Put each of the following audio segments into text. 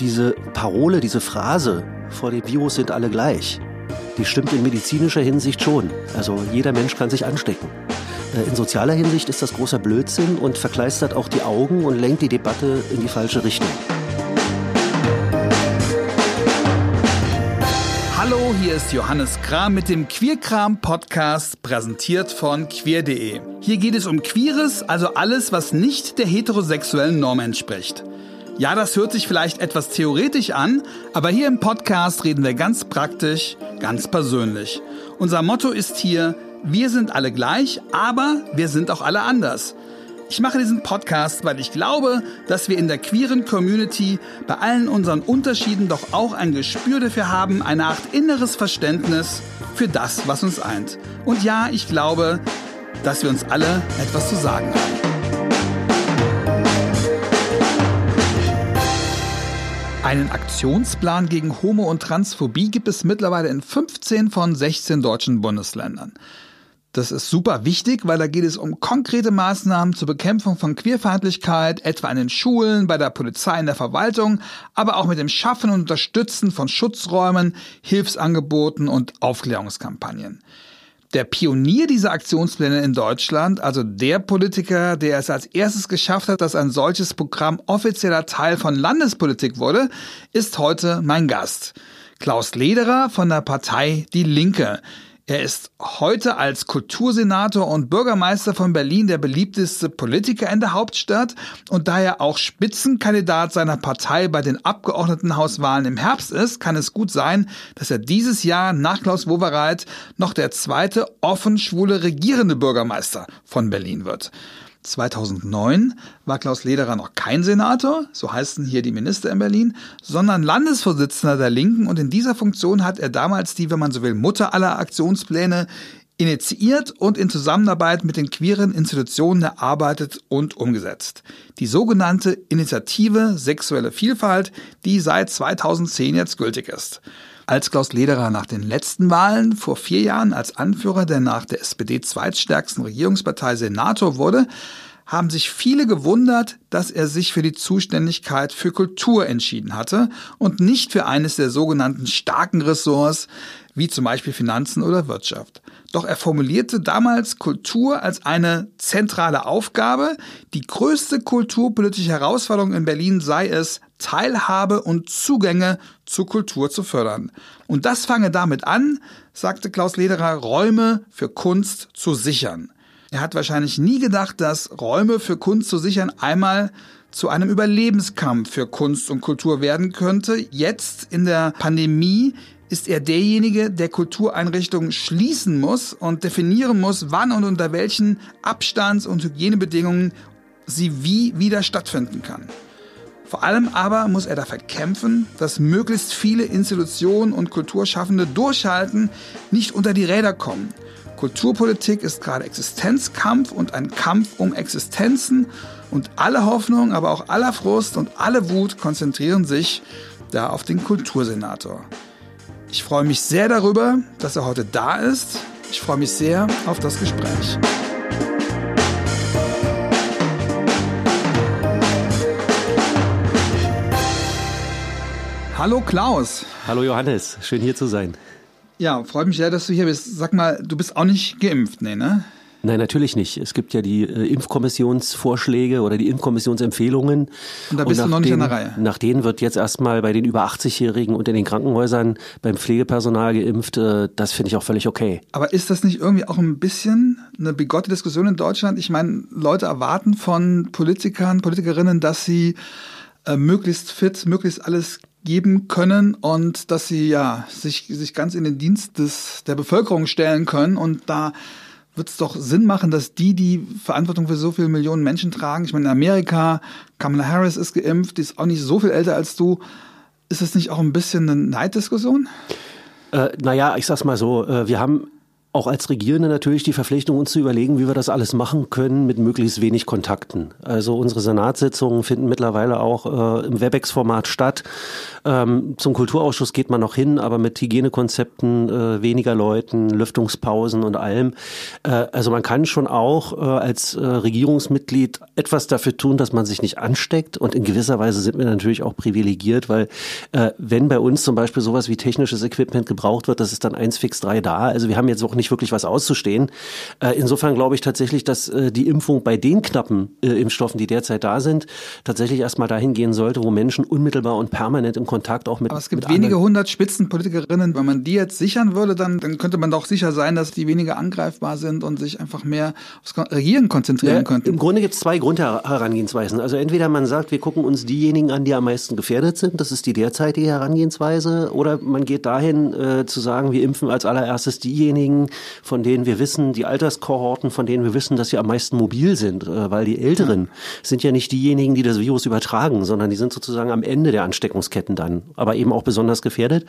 Diese Parole, diese Phrase, vor dem Virus sind alle gleich, die stimmt in medizinischer Hinsicht schon. Also jeder Mensch kann sich anstecken. Äh, in sozialer Hinsicht ist das großer Blödsinn und verkleistert auch die Augen und lenkt die Debatte in die falsche Richtung. Hallo, hier ist Johannes Kram mit dem Queerkram Podcast, präsentiert von queer.de. Hier geht es um Queeres, also alles, was nicht der heterosexuellen Norm entspricht. Ja, das hört sich vielleicht etwas theoretisch an, aber hier im Podcast reden wir ganz praktisch, ganz persönlich. Unser Motto ist hier, wir sind alle gleich, aber wir sind auch alle anders. Ich mache diesen Podcast, weil ich glaube, dass wir in der queeren Community bei allen unseren Unterschieden doch auch ein Gespür dafür haben, eine Art inneres Verständnis für das, was uns eint. Und ja, ich glaube, dass wir uns alle etwas zu sagen haben. Einen Aktionsplan gegen Homo- und Transphobie gibt es mittlerweile in 15 von 16 deutschen Bundesländern. Das ist super wichtig, weil da geht es um konkrete Maßnahmen zur Bekämpfung von Queerfeindlichkeit, etwa in den Schulen, bei der Polizei, in der Verwaltung, aber auch mit dem Schaffen und Unterstützen von Schutzräumen, Hilfsangeboten und Aufklärungskampagnen. Der Pionier dieser Aktionspläne in Deutschland, also der Politiker, der es als erstes geschafft hat, dass ein solches Programm offizieller Teil von Landespolitik wurde, ist heute mein Gast. Klaus Lederer von der Partei Die Linke. Er ist heute als Kultursenator und Bürgermeister von Berlin der beliebteste Politiker in der Hauptstadt und da er auch Spitzenkandidat seiner Partei bei den Abgeordnetenhauswahlen im Herbst ist, kann es gut sein, dass er dieses Jahr nach Klaus Wowereit noch der zweite offen schwule regierende Bürgermeister von Berlin wird. 2009 war Klaus Lederer noch kein Senator, so heißen hier die Minister in Berlin, sondern Landesvorsitzender der Linken und in dieser Funktion hat er damals die, wenn man so will, Mutter aller Aktionspläne initiiert und in Zusammenarbeit mit den queeren Institutionen erarbeitet und umgesetzt. Die sogenannte Initiative Sexuelle Vielfalt, die seit 2010 jetzt gültig ist. Als Klaus Lederer nach den letzten Wahlen vor vier Jahren als Anführer der nach der SPD zweitstärksten Regierungspartei Senator wurde, haben sich viele gewundert, dass er sich für die Zuständigkeit für Kultur entschieden hatte und nicht für eines der sogenannten starken Ressorts, wie zum Beispiel Finanzen oder Wirtschaft. Doch er formulierte damals Kultur als eine zentrale Aufgabe. Die größte kulturpolitische Herausforderung in Berlin sei es, Teilhabe und Zugänge zur Kultur zu fördern. Und das fange damit an, sagte Klaus Lederer, Räume für Kunst zu sichern. Er hat wahrscheinlich nie gedacht, dass Räume für Kunst zu sichern einmal zu einem Überlebenskampf für Kunst und Kultur werden könnte. Jetzt in der Pandemie ist er derjenige, der Kultureinrichtungen schließen muss und definieren muss, wann und unter welchen Abstands- und Hygienebedingungen sie wie wieder stattfinden kann. Vor allem aber muss er dafür kämpfen, dass möglichst viele Institutionen und Kulturschaffende durchhalten, nicht unter die Räder kommen. Kulturpolitik ist gerade Existenzkampf und ein Kampf um Existenzen und alle Hoffnung, aber auch aller Frust und alle Wut konzentrieren sich da auf den Kultursenator. Ich freue mich sehr darüber, dass er heute da ist. Ich freue mich sehr auf das Gespräch. Hallo Klaus. Hallo Johannes, schön hier zu sein. Ja, freut mich sehr, dass du hier bist. Sag mal, du bist auch nicht geimpft, nee, ne? Nein, natürlich nicht. Es gibt ja die äh, Impfkommissionsvorschläge oder die Impfkommissionsempfehlungen. Und da bist und du noch nicht den, an der Reihe. Nach denen wird jetzt erstmal bei den über 80-Jährigen und in den Krankenhäusern beim Pflegepersonal geimpft. Äh, das finde ich auch völlig okay. Aber ist das nicht irgendwie auch ein bisschen eine bigotte Diskussion in Deutschland? Ich meine, Leute erwarten von Politikern, Politikerinnen, dass sie äh, möglichst fit, möglichst alles geben können und dass sie ja sich, sich ganz in den Dienst des, der Bevölkerung stellen können und da wird es doch Sinn machen, dass die die Verantwortung für so viele Millionen Menschen tragen. Ich meine, in Amerika, Kamala Harris ist geimpft, die ist auch nicht so viel älter als du. Ist das nicht auch ein bisschen eine Neiddiskussion? Äh, naja, ich sag's mal so, äh, wir haben auch als Regierende natürlich die Verpflichtung, uns zu überlegen, wie wir das alles machen können mit möglichst wenig Kontakten. Also unsere Senatssitzungen finden mittlerweile auch äh, im WebEx-Format statt. Ähm, zum Kulturausschuss geht man noch hin, aber mit Hygienekonzepten, äh, weniger Leuten, Lüftungspausen und allem. Äh, also man kann schon auch äh, als äh, Regierungsmitglied etwas dafür tun, dass man sich nicht ansteckt. Und in gewisser Weise sind wir natürlich auch privilegiert, weil äh, wenn bei uns zum Beispiel sowas wie technisches Equipment gebraucht wird, das ist dann eins fix drei da. Also wir haben jetzt auch nicht wirklich was auszustehen. Äh, insofern glaube ich tatsächlich, dass äh, die Impfung bei den knappen äh, Impfstoffen, die derzeit da sind, tatsächlich erstmal dahin gehen sollte, wo Menschen unmittelbar und permanent im Kontakt auch mit. Aber es gibt wenige hundert Spitzenpolitikerinnen. Wenn man die jetzt sichern würde, dann, dann könnte man doch sicher sein, dass die weniger angreifbar sind und sich einfach mehr aufs Regieren konzentrieren ja, könnten. Im Grunde gibt es zwei Grundherangehensweisen. Also entweder man sagt, wir gucken uns diejenigen an, die am meisten gefährdet sind. Das ist die derzeitige Herangehensweise. Oder man geht dahin äh, zu sagen, wir impfen als allererstes diejenigen, von denen wir wissen, die Alterskohorten, von denen wir wissen, dass sie am meisten mobil sind, äh, weil die Älteren ja. sind ja nicht diejenigen, die das Virus übertragen, sondern die sind sozusagen am Ende der Ansteckungsketten dann, aber eben auch besonders gefährdet.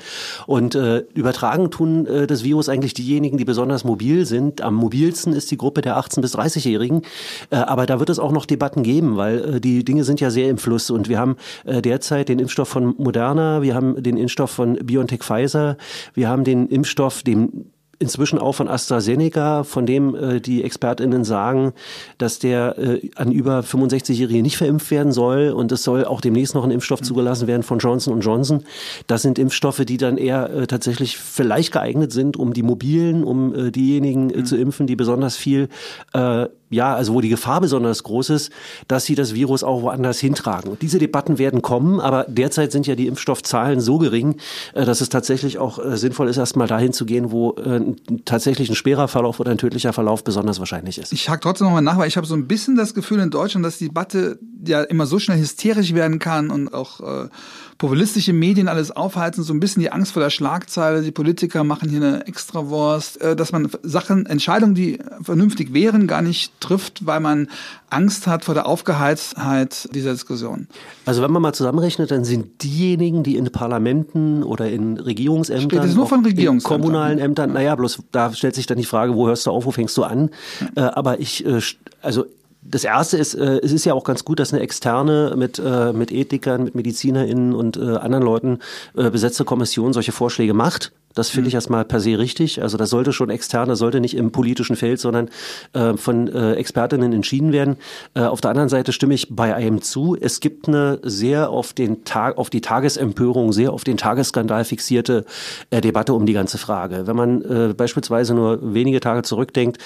Und äh, übertragen tun äh, das Virus eigentlich diejenigen, die besonders mobil sind. Am mobilsten ist die Gruppe der 18- bis 30-Jährigen, äh, aber da wird es auch noch Debatten geben, weil äh, die Dinge sind ja sehr im Fluss und wir haben äh, derzeit den Impfstoff von Moderna, wir haben den Impfstoff von BioNTech Pfizer, wir haben den Impfstoff, dem inzwischen auch von AstraZeneca, von dem äh, die ExpertInnen sagen, dass der äh, an über 65-Jährige nicht verimpft werden soll und es soll auch demnächst noch ein Impfstoff mhm. zugelassen werden von Johnson Johnson. Das sind Impfstoffe, die dann eher äh, tatsächlich vielleicht geeignet sind, um die Mobilen, um äh, diejenigen äh, mhm. zu impfen, die besonders viel äh, ja, also wo die Gefahr besonders groß ist, dass sie das Virus auch woanders hintragen. Und diese Debatten werden kommen, aber derzeit sind ja die Impfstoffzahlen so gering, äh, dass es tatsächlich auch äh, sinnvoll ist, erstmal dahin zu gehen, wo äh, tatsächlich ein schwerer Verlauf oder ein tödlicher Verlauf besonders wahrscheinlich ist. Ich hake trotzdem nochmal nach, weil ich habe so ein bisschen das Gefühl in Deutschland, dass die Debatte ja immer so schnell hysterisch werden kann und auch äh, populistische Medien alles aufheizen, so ein bisschen die Angst vor der Schlagzeile, die Politiker machen hier eine Extrawurst, äh, dass man Sachen, Entscheidungen, die vernünftig wären, gar nicht trifft, weil man Angst hat vor der Aufgeheiztheit dieser Diskussion. Also wenn man mal zusammenrechnet, dann sind diejenigen, die in Parlamenten oder in Regierungsämtern, Steht nur von Regierungsämtern. kommunalen Ämtern, naja, bloß da stellt sich dann die Frage, wo hörst du auf, wo fängst du an? Ja. Äh, aber ich, äh, also das erste ist, äh, es ist ja auch ganz gut, dass eine externe mit, äh, mit Ethikern, mit MedizinerInnen und äh, anderen Leuten äh, besetzte Kommission solche Vorschläge macht. Das finde ich mhm. erstmal per se richtig. Also das sollte schon extern, das sollte nicht im politischen Feld, sondern äh, von äh, Expertinnen entschieden werden. Äh, auf der anderen Seite stimme ich bei einem zu. Es gibt eine sehr auf den Tag, auf die Tagesempörung, sehr auf den Tagesskandal fixierte äh, Debatte um die ganze Frage. Wenn man äh, beispielsweise nur wenige Tage zurückdenkt,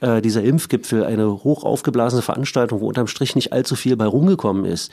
äh, dieser Impfgipfel, eine hoch aufgeblasene Veranstaltung, wo unterm Strich nicht allzu viel bei rumgekommen ist.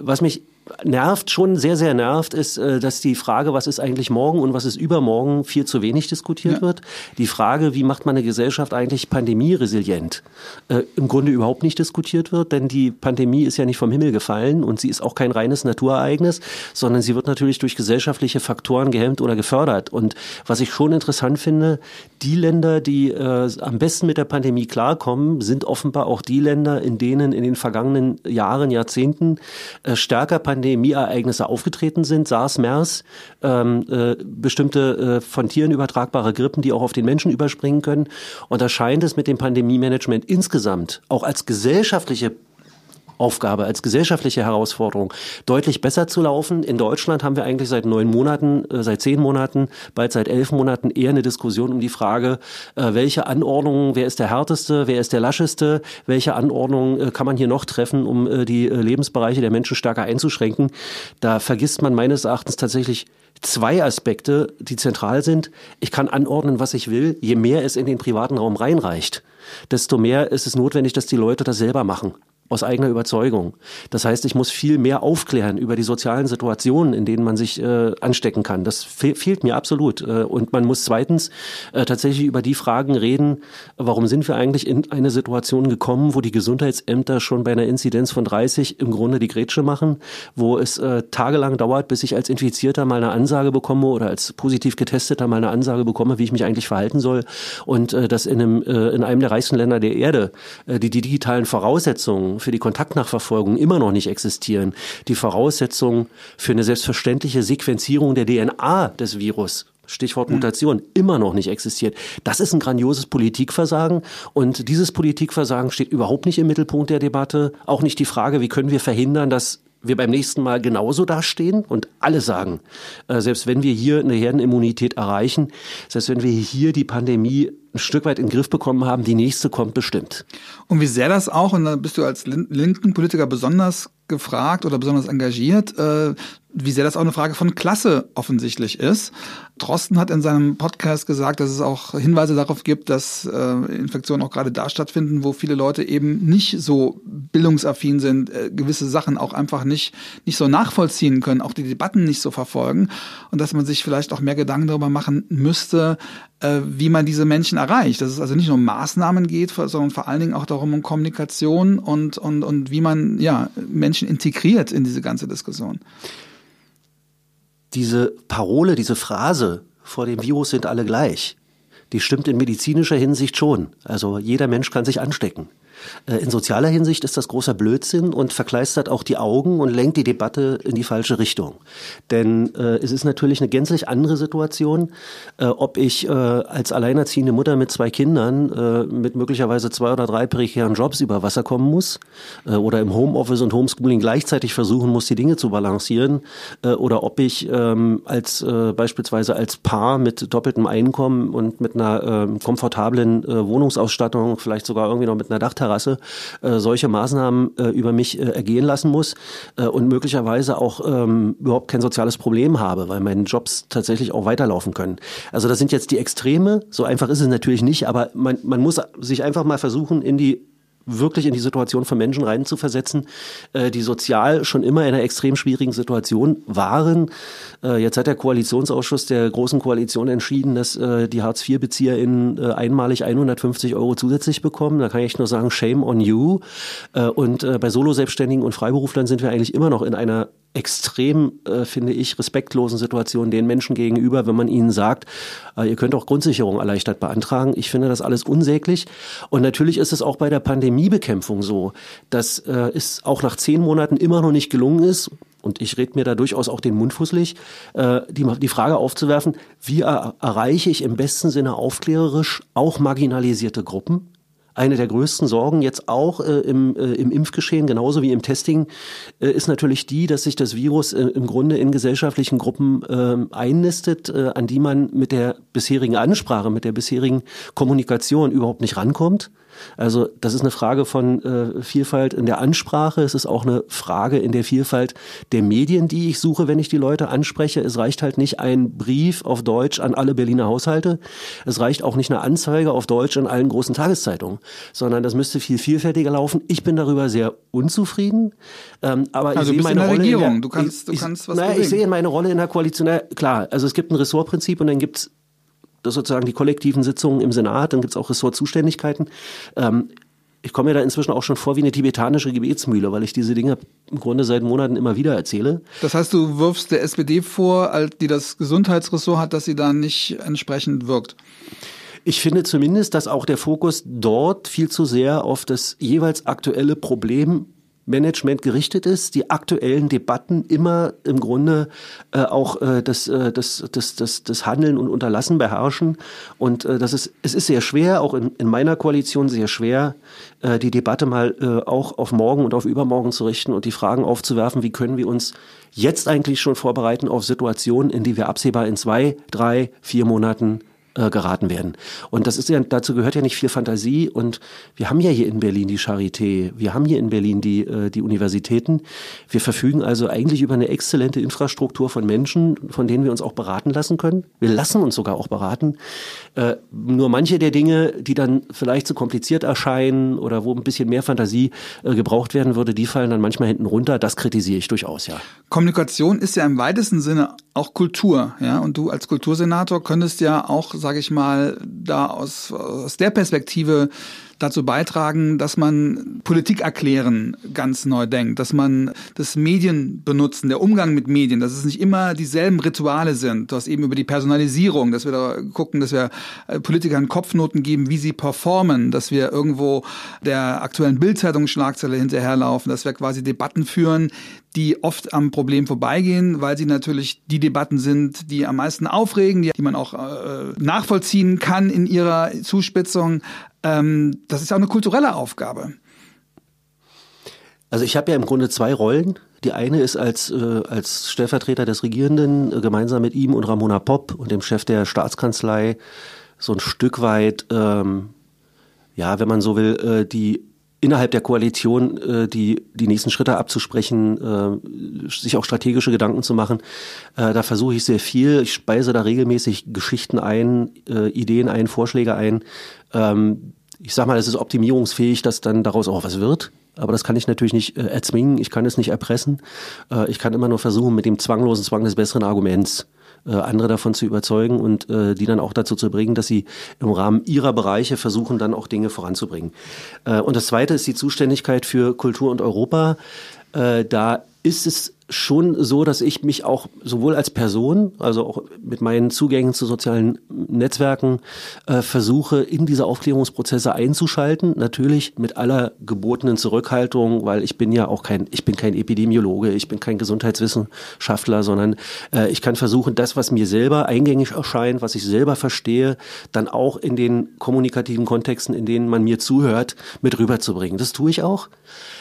Was mich nervt, schon sehr, sehr nervt, ist, äh, dass die Frage, was ist eigentlich morgen und was ist übermorgen, viel zu wenig diskutiert ja. wird. Die Frage, wie macht man eine Gesellschaft eigentlich pandemieresilient, äh, im Grunde überhaupt nicht diskutiert wird, denn die Pandemie ist ja nicht vom Himmel gefallen und sie ist auch kein reines Naturereignis, sondern sie wird natürlich durch gesellschaftliche Faktoren gehemmt oder gefördert. Und was ich schon interessant finde, die Länder, die äh, am besten mit der Pandemie klarkommen, sind offenbar auch die Länder, in denen in den vergangenen Jahren, Jahrzehnten äh, stärker Pandemie Pandemieereignisse aufgetreten sind, SARS, MERS, ähm, äh, bestimmte äh, von Tieren übertragbare Grippen, die auch auf den Menschen überspringen können. Und da scheint es mit dem Pandemie-Management insgesamt auch als gesellschaftliche Aufgabe, als gesellschaftliche Herausforderung deutlich besser zu laufen. In Deutschland haben wir eigentlich seit neun Monaten, äh, seit zehn Monaten, bald seit elf Monaten eher eine Diskussion um die Frage, äh, welche Anordnungen, wer ist der härteste, wer ist der lascheste, welche Anordnungen äh, kann man hier noch treffen, um die Lebensbereiche der Menschen stärker einzuschränken. Da vergisst man meines Erachtens tatsächlich zwei Aspekte, die zentral sind. Ich kann anordnen, was ich will. Je mehr es in den privaten Raum reinreicht, desto mehr ist es notwendig, dass die Leute das selber machen aus eigener Überzeugung. Das heißt, ich muss viel mehr aufklären über die sozialen Situationen, in denen man sich äh, anstecken kann. Das fe fehlt mir absolut. Äh, und man muss zweitens äh, tatsächlich über die Fragen reden, warum sind wir eigentlich in eine Situation gekommen, wo die Gesundheitsämter schon bei einer Inzidenz von 30 im Grunde die Grätsche machen, wo es äh, tagelang dauert, bis ich als Infizierter mal eine Ansage bekomme oder als positiv getesteter mal eine Ansage bekomme, wie ich mich eigentlich verhalten soll. Und äh, dass in einem, äh, in einem der reichsten Länder der Erde die, die digitalen Voraussetzungen für die Kontaktnachverfolgung immer noch nicht existieren, die Voraussetzungen für eine selbstverständliche Sequenzierung der DNA des Virus Stichwort Mutation, mhm. immer noch nicht existiert. Das ist ein grandioses Politikversagen und dieses Politikversagen steht überhaupt nicht im Mittelpunkt der Debatte. Auch nicht die Frage, wie können wir verhindern, dass wir beim nächsten Mal genauso dastehen und alle sagen, äh, selbst wenn wir hier eine Herdenimmunität erreichen, selbst wenn wir hier die Pandemie ein Stück weit in den Griff bekommen haben, die nächste kommt bestimmt. Und wie sehr das auch, und da bist du als linken Politiker besonders gefragt oder besonders engagiert, äh, wie sehr das auch eine Frage von Klasse offensichtlich ist. Drosten hat in seinem Podcast gesagt, dass es auch Hinweise darauf gibt, dass äh, Infektionen auch gerade da stattfinden, wo viele Leute eben nicht so bildungsaffin sind, äh, gewisse Sachen auch einfach nicht, nicht so nachvollziehen können, auch die Debatten nicht so verfolgen und dass man sich vielleicht auch mehr Gedanken darüber machen müsste, äh, wie man diese Menschen erreicht. Dass es also nicht nur um Maßnahmen geht, sondern vor allen Dingen auch darum um Kommunikation und, und, und wie man ja, Menschen integriert in diese ganze Diskussion. Diese Parole, diese Phrase, vor dem Virus sind alle gleich, die stimmt in medizinischer Hinsicht schon. Also jeder Mensch kann sich anstecken. Äh, in sozialer Hinsicht ist das großer Blödsinn und verkleistert auch die Augen und lenkt die Debatte in die falsche Richtung. Denn äh, es ist natürlich eine gänzlich andere Situation, äh, ob ich äh, als alleinerziehende Mutter mit zwei Kindern äh, mit möglicherweise zwei oder drei prekären Jobs über Wasser kommen muss äh, oder im Homeoffice und Homeschooling gleichzeitig versuchen muss, die Dinge zu balancieren oder ob ich ähm, als beispielsweise als Paar mit doppeltem Einkommen und mit einer ähm, komfortablen Wohnungsausstattung, vielleicht sogar irgendwie noch mit einer Dachterrasse Straße äh, solche Maßnahmen äh, über mich äh, ergehen lassen muss äh, und möglicherweise auch ähm, überhaupt kein soziales Problem habe, weil meine Jobs tatsächlich auch weiterlaufen können. Also das sind jetzt die Extreme, so einfach ist es natürlich nicht, aber man, man muss sich einfach mal versuchen, in die wirklich in die Situation von Menschen reinzuversetzen, äh, die sozial schon immer in einer extrem schwierigen Situation waren. Äh, jetzt hat der Koalitionsausschuss der Großen Koalition entschieden, dass äh, die Hartz-IV-BezieherInnen äh, einmalig 150 Euro zusätzlich bekommen. Da kann ich nur sagen, shame on you. Äh, und äh, bei Solo-Selbstständigen und Freiberuflern sind wir eigentlich immer noch in einer extrem, äh, finde ich, respektlosen Situation den Menschen gegenüber, wenn man ihnen sagt, äh, ihr könnt auch Grundsicherung erleichtert beantragen. Ich finde das alles unsäglich. Und natürlich ist es auch bei der Pandemiebekämpfung so, dass äh, es auch nach zehn Monaten immer noch nicht gelungen ist, und ich rede mir da durchaus auch den Mund fußlich, äh, die, die Frage aufzuwerfen, wie er, erreiche ich im besten Sinne aufklärerisch auch marginalisierte Gruppen? Eine der größten Sorgen jetzt auch äh, im, äh, im Impfgeschehen, genauso wie im Testing, äh, ist natürlich die, dass sich das Virus äh, im Grunde in gesellschaftlichen Gruppen äh, einnistet, äh, an die man mit der bisherigen Ansprache, mit der bisherigen Kommunikation überhaupt nicht rankommt. Also das ist eine Frage von äh, Vielfalt in der Ansprache. Es ist auch eine Frage in der Vielfalt der Medien, die ich suche, wenn ich die Leute anspreche. Es reicht halt nicht ein Brief auf Deutsch an alle Berliner Haushalte. Es reicht auch nicht eine Anzeige auf Deutsch in allen großen Tageszeitungen, sondern das müsste viel vielfältiger laufen. Ich bin darüber sehr unzufrieden. Ähm, aber also ich sehe meine in der Rolle Regierung. In der, du kannst, du ich, kannst was naja, ich sehe meine Rolle in der Koalition. Klar, also es gibt ein Ressortprinzip und dann gibt's das sozusagen die kollektiven Sitzungen im Senat, dann gibt's auch Ressortzuständigkeiten. Ähm, ich komme mir da inzwischen auch schon vor wie eine tibetanische Gebetsmühle, weil ich diese Dinge im Grunde seit Monaten immer wieder erzähle. Das heißt, du wirfst der SPD vor, die das Gesundheitsressort hat, dass sie da nicht entsprechend wirkt. Ich finde zumindest, dass auch der Fokus dort viel zu sehr auf das jeweils aktuelle Problem Management gerichtet ist, die aktuellen Debatten immer im Grunde äh, auch äh, das, äh, das, das, das, das Handeln und Unterlassen beherrschen. Und äh, das ist, es ist sehr schwer, auch in, in meiner Koalition sehr schwer, äh, die Debatte mal äh, auch auf morgen und auf übermorgen zu richten und die Fragen aufzuwerfen, wie können wir uns jetzt eigentlich schon vorbereiten auf Situationen, in die wir absehbar in zwei, drei, vier Monaten äh, geraten werden. Und das ist ja, dazu gehört ja nicht viel Fantasie. Und wir haben ja hier in Berlin die Charité, wir haben hier in Berlin die, äh, die Universitäten. Wir verfügen also eigentlich über eine exzellente Infrastruktur von Menschen, von denen wir uns auch beraten lassen können. Wir lassen uns sogar auch beraten. Äh, nur manche der Dinge, die dann vielleicht zu kompliziert erscheinen oder wo ein bisschen mehr Fantasie äh, gebraucht werden würde, die fallen dann manchmal hinten runter. Das kritisiere ich durchaus, ja. Kommunikation ist ja im weitesten Sinne auch Kultur, ja. Und du als Kultursenator könntest ja auch, sage ich mal, da aus, aus der Perspektive dazu beitragen, dass man Politik erklären ganz neu denkt, dass man das Medien benutzen, der Umgang mit Medien, dass es nicht immer dieselben Rituale sind. Du hast eben über die Personalisierung, dass wir da gucken, dass wir äh, Politikern Kopfnoten geben, wie sie performen, dass wir irgendwo der aktuellen Bildzeitung Schlagzeile hinterherlaufen, dass wir quasi Debatten führen, die oft am Problem vorbeigehen, weil sie natürlich die Debatten sind, die am meisten aufregen, die, die man auch äh, nachvollziehen kann in ihrer Zuspitzung. Ähm, das ist auch eine kulturelle Aufgabe. Also ich habe ja im Grunde zwei Rollen. Die eine ist als, äh, als Stellvertreter des Regierenden äh, gemeinsam mit ihm und Ramona Popp und dem Chef der Staatskanzlei so ein Stück weit, ähm, ja, wenn man so will, äh, die innerhalb der Koalition äh, die, die nächsten Schritte abzusprechen, äh, sich auch strategische Gedanken zu machen. Äh, da versuche ich sehr viel. Ich speise da regelmäßig Geschichten ein, äh, Ideen ein, Vorschläge ein. Ähm, ich sag mal, es ist optimierungsfähig, dass dann daraus auch was wird. Aber das kann ich natürlich nicht äh, erzwingen, ich kann es nicht erpressen. Äh, ich kann immer nur versuchen, mit dem zwanglosen Zwang des besseren Arguments andere davon zu überzeugen und äh, die dann auch dazu zu bringen, dass sie im Rahmen ihrer Bereiche versuchen, dann auch Dinge voranzubringen. Äh, und das Zweite ist die Zuständigkeit für Kultur und Europa. Äh, da ist es schon so, dass ich mich auch sowohl als Person, also auch mit meinen Zugängen zu sozialen Netzwerken, äh, versuche, in diese Aufklärungsprozesse einzuschalten. Natürlich mit aller gebotenen Zurückhaltung, weil ich bin ja auch kein, ich bin kein Epidemiologe, ich bin kein Gesundheitswissenschaftler, sondern äh, ich kann versuchen, das, was mir selber eingängig erscheint, was ich selber verstehe, dann auch in den kommunikativen Kontexten, in denen man mir zuhört, mit rüberzubringen. Das tue ich auch.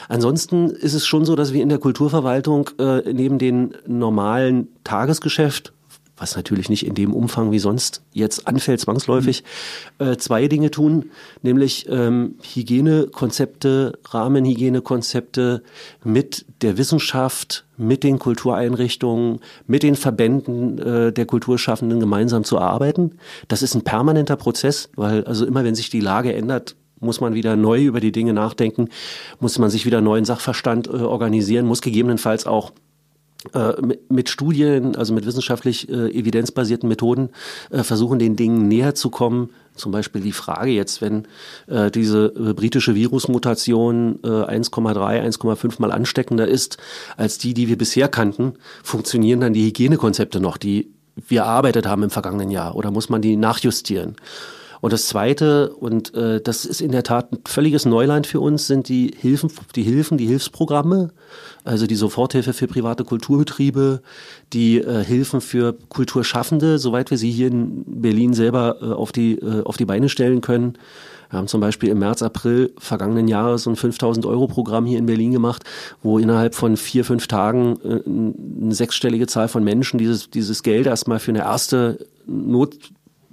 Ansonsten ist es schon so, dass wir in der Kulturverwaltung äh, neben dem normalen Tagesgeschäft was natürlich nicht in dem Umfang wie sonst jetzt anfällt, zwangsläufig, mhm. äh, zwei Dinge tun, nämlich ähm, Hygienekonzepte, Rahmenhygienekonzepte mit der Wissenschaft, mit den Kultureinrichtungen, mit den Verbänden äh, der Kulturschaffenden gemeinsam zu erarbeiten. Das ist ein permanenter Prozess, weil also immer wenn sich die Lage ändert, muss man wieder neu über die Dinge nachdenken, muss man sich wieder neuen Sachverstand äh, organisieren, muss gegebenenfalls auch mit Studien, also mit wissenschaftlich äh, evidenzbasierten Methoden äh, versuchen, den Dingen näher zu kommen. Zum Beispiel die Frage jetzt, wenn äh, diese äh, britische Virusmutation äh, 1,3, 1,5 mal ansteckender ist als die, die wir bisher kannten, funktionieren dann die Hygienekonzepte noch, die wir erarbeitet haben im vergangenen Jahr, oder muss man die nachjustieren? Und das Zweite, und äh, das ist in der Tat ein völliges Neuland für uns, sind die Hilfen, die Hilfen, die Hilfsprogramme, also die Soforthilfe für private Kulturbetriebe, die äh, Hilfen für Kulturschaffende, soweit wir sie hier in Berlin selber äh, auf, die, äh, auf die Beine stellen können. Wir haben zum Beispiel im März, April vergangenen Jahres so ein 5000 Euro Programm hier in Berlin gemacht, wo innerhalb von vier, fünf Tagen äh, eine sechsstellige Zahl von Menschen dieses, dieses Geld erstmal für eine erste Not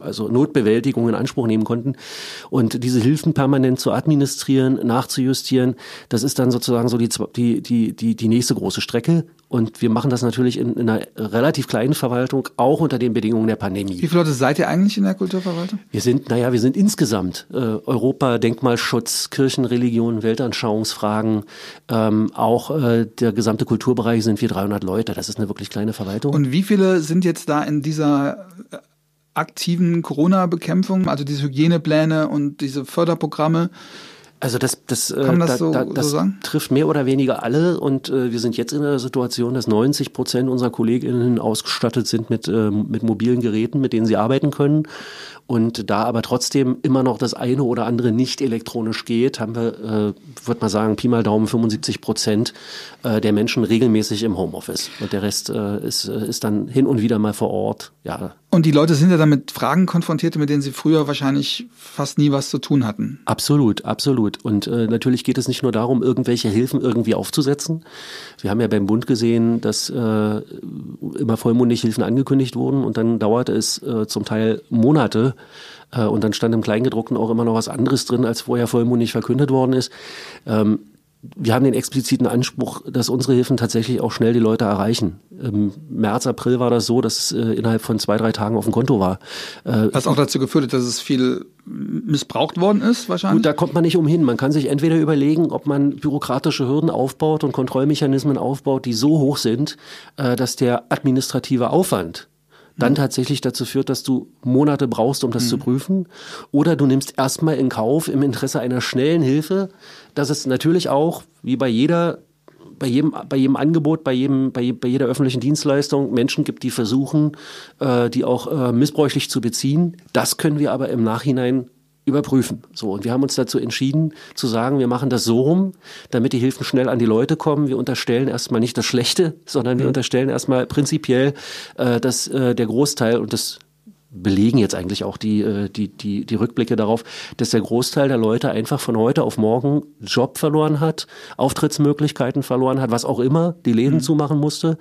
also Notbewältigung in Anspruch nehmen konnten. Und diese Hilfen permanent zu administrieren, nachzujustieren, das ist dann sozusagen so die, die, die, die, die nächste große Strecke. Und wir machen das natürlich in, in einer relativ kleinen Verwaltung, auch unter den Bedingungen der Pandemie. Wie viele Leute seid ihr eigentlich in der Kulturverwaltung? Wir sind, naja, wir sind insgesamt äh, Europa, Denkmalschutz, Kirchenreligion, Weltanschauungsfragen, ähm, auch äh, der gesamte Kulturbereich sind wir 300 Leute. Das ist eine wirklich kleine Verwaltung. Und wie viele sind jetzt da in dieser aktiven Corona-Bekämpfung, also diese Hygienepläne und diese Förderprogramme. Also das, das, äh, das, da, so, da, das so trifft mehr oder weniger alle und äh, wir sind jetzt in der Situation, dass 90 Prozent unserer KollegInnen ausgestattet sind mit, äh, mit mobilen Geräten, mit denen sie arbeiten können. Und da aber trotzdem immer noch das eine oder andere nicht elektronisch geht, haben wir, äh, würde man sagen, Pi mal Daumen 75 Prozent äh, der Menschen regelmäßig im Homeoffice. Und der Rest äh, ist, äh, ist dann hin und wieder mal vor Ort. Ja. Und die Leute sind ja dann mit Fragen konfrontiert, mit denen sie früher wahrscheinlich fast nie was zu tun hatten. Absolut, absolut. Und äh, natürlich geht es nicht nur darum, irgendwelche Hilfen irgendwie aufzusetzen. Wir haben ja beim Bund gesehen, dass äh, immer vollmundig Hilfen angekündigt wurden und dann dauerte es äh, zum Teil Monate, äh, und dann stand im Kleingedruckten auch immer noch was anderes drin, als vorher vollmundig verkündet worden ist. Ähm, wir haben den expliziten Anspruch, dass unsere Hilfen tatsächlich auch schnell die Leute erreichen. Im März, April war das so, dass es äh, innerhalb von zwei, drei Tagen auf dem Konto war. Äh, Was auch dazu geführt hat, dass es viel missbraucht worden ist, wahrscheinlich? Gut, da kommt man nicht umhin. Man kann sich entweder überlegen, ob man bürokratische Hürden aufbaut und Kontrollmechanismen aufbaut, die so hoch sind, äh, dass der administrative Aufwand dann tatsächlich dazu führt, dass du Monate brauchst, um das mhm. zu prüfen. Oder du nimmst erstmal in Kauf im Interesse einer schnellen Hilfe, dass es natürlich auch, wie bei jeder bei jedem, bei jedem Angebot, bei, jedem, bei, bei jeder öffentlichen Dienstleistung Menschen gibt, die versuchen, äh, die auch äh, missbräuchlich zu beziehen. Das können wir aber im Nachhinein überprüfen. So, und wir haben uns dazu entschieden, zu sagen, wir machen das so rum, damit die Hilfen schnell an die Leute kommen. Wir unterstellen erstmal nicht das Schlechte, sondern wir mhm. unterstellen erstmal prinzipiell, äh, dass äh, der Großteil, und das belegen jetzt eigentlich auch die, äh, die, die, die Rückblicke darauf, dass der Großteil der Leute einfach von heute auf morgen Job verloren hat, Auftrittsmöglichkeiten verloren hat, was auch immer, die Läden mhm. zumachen musste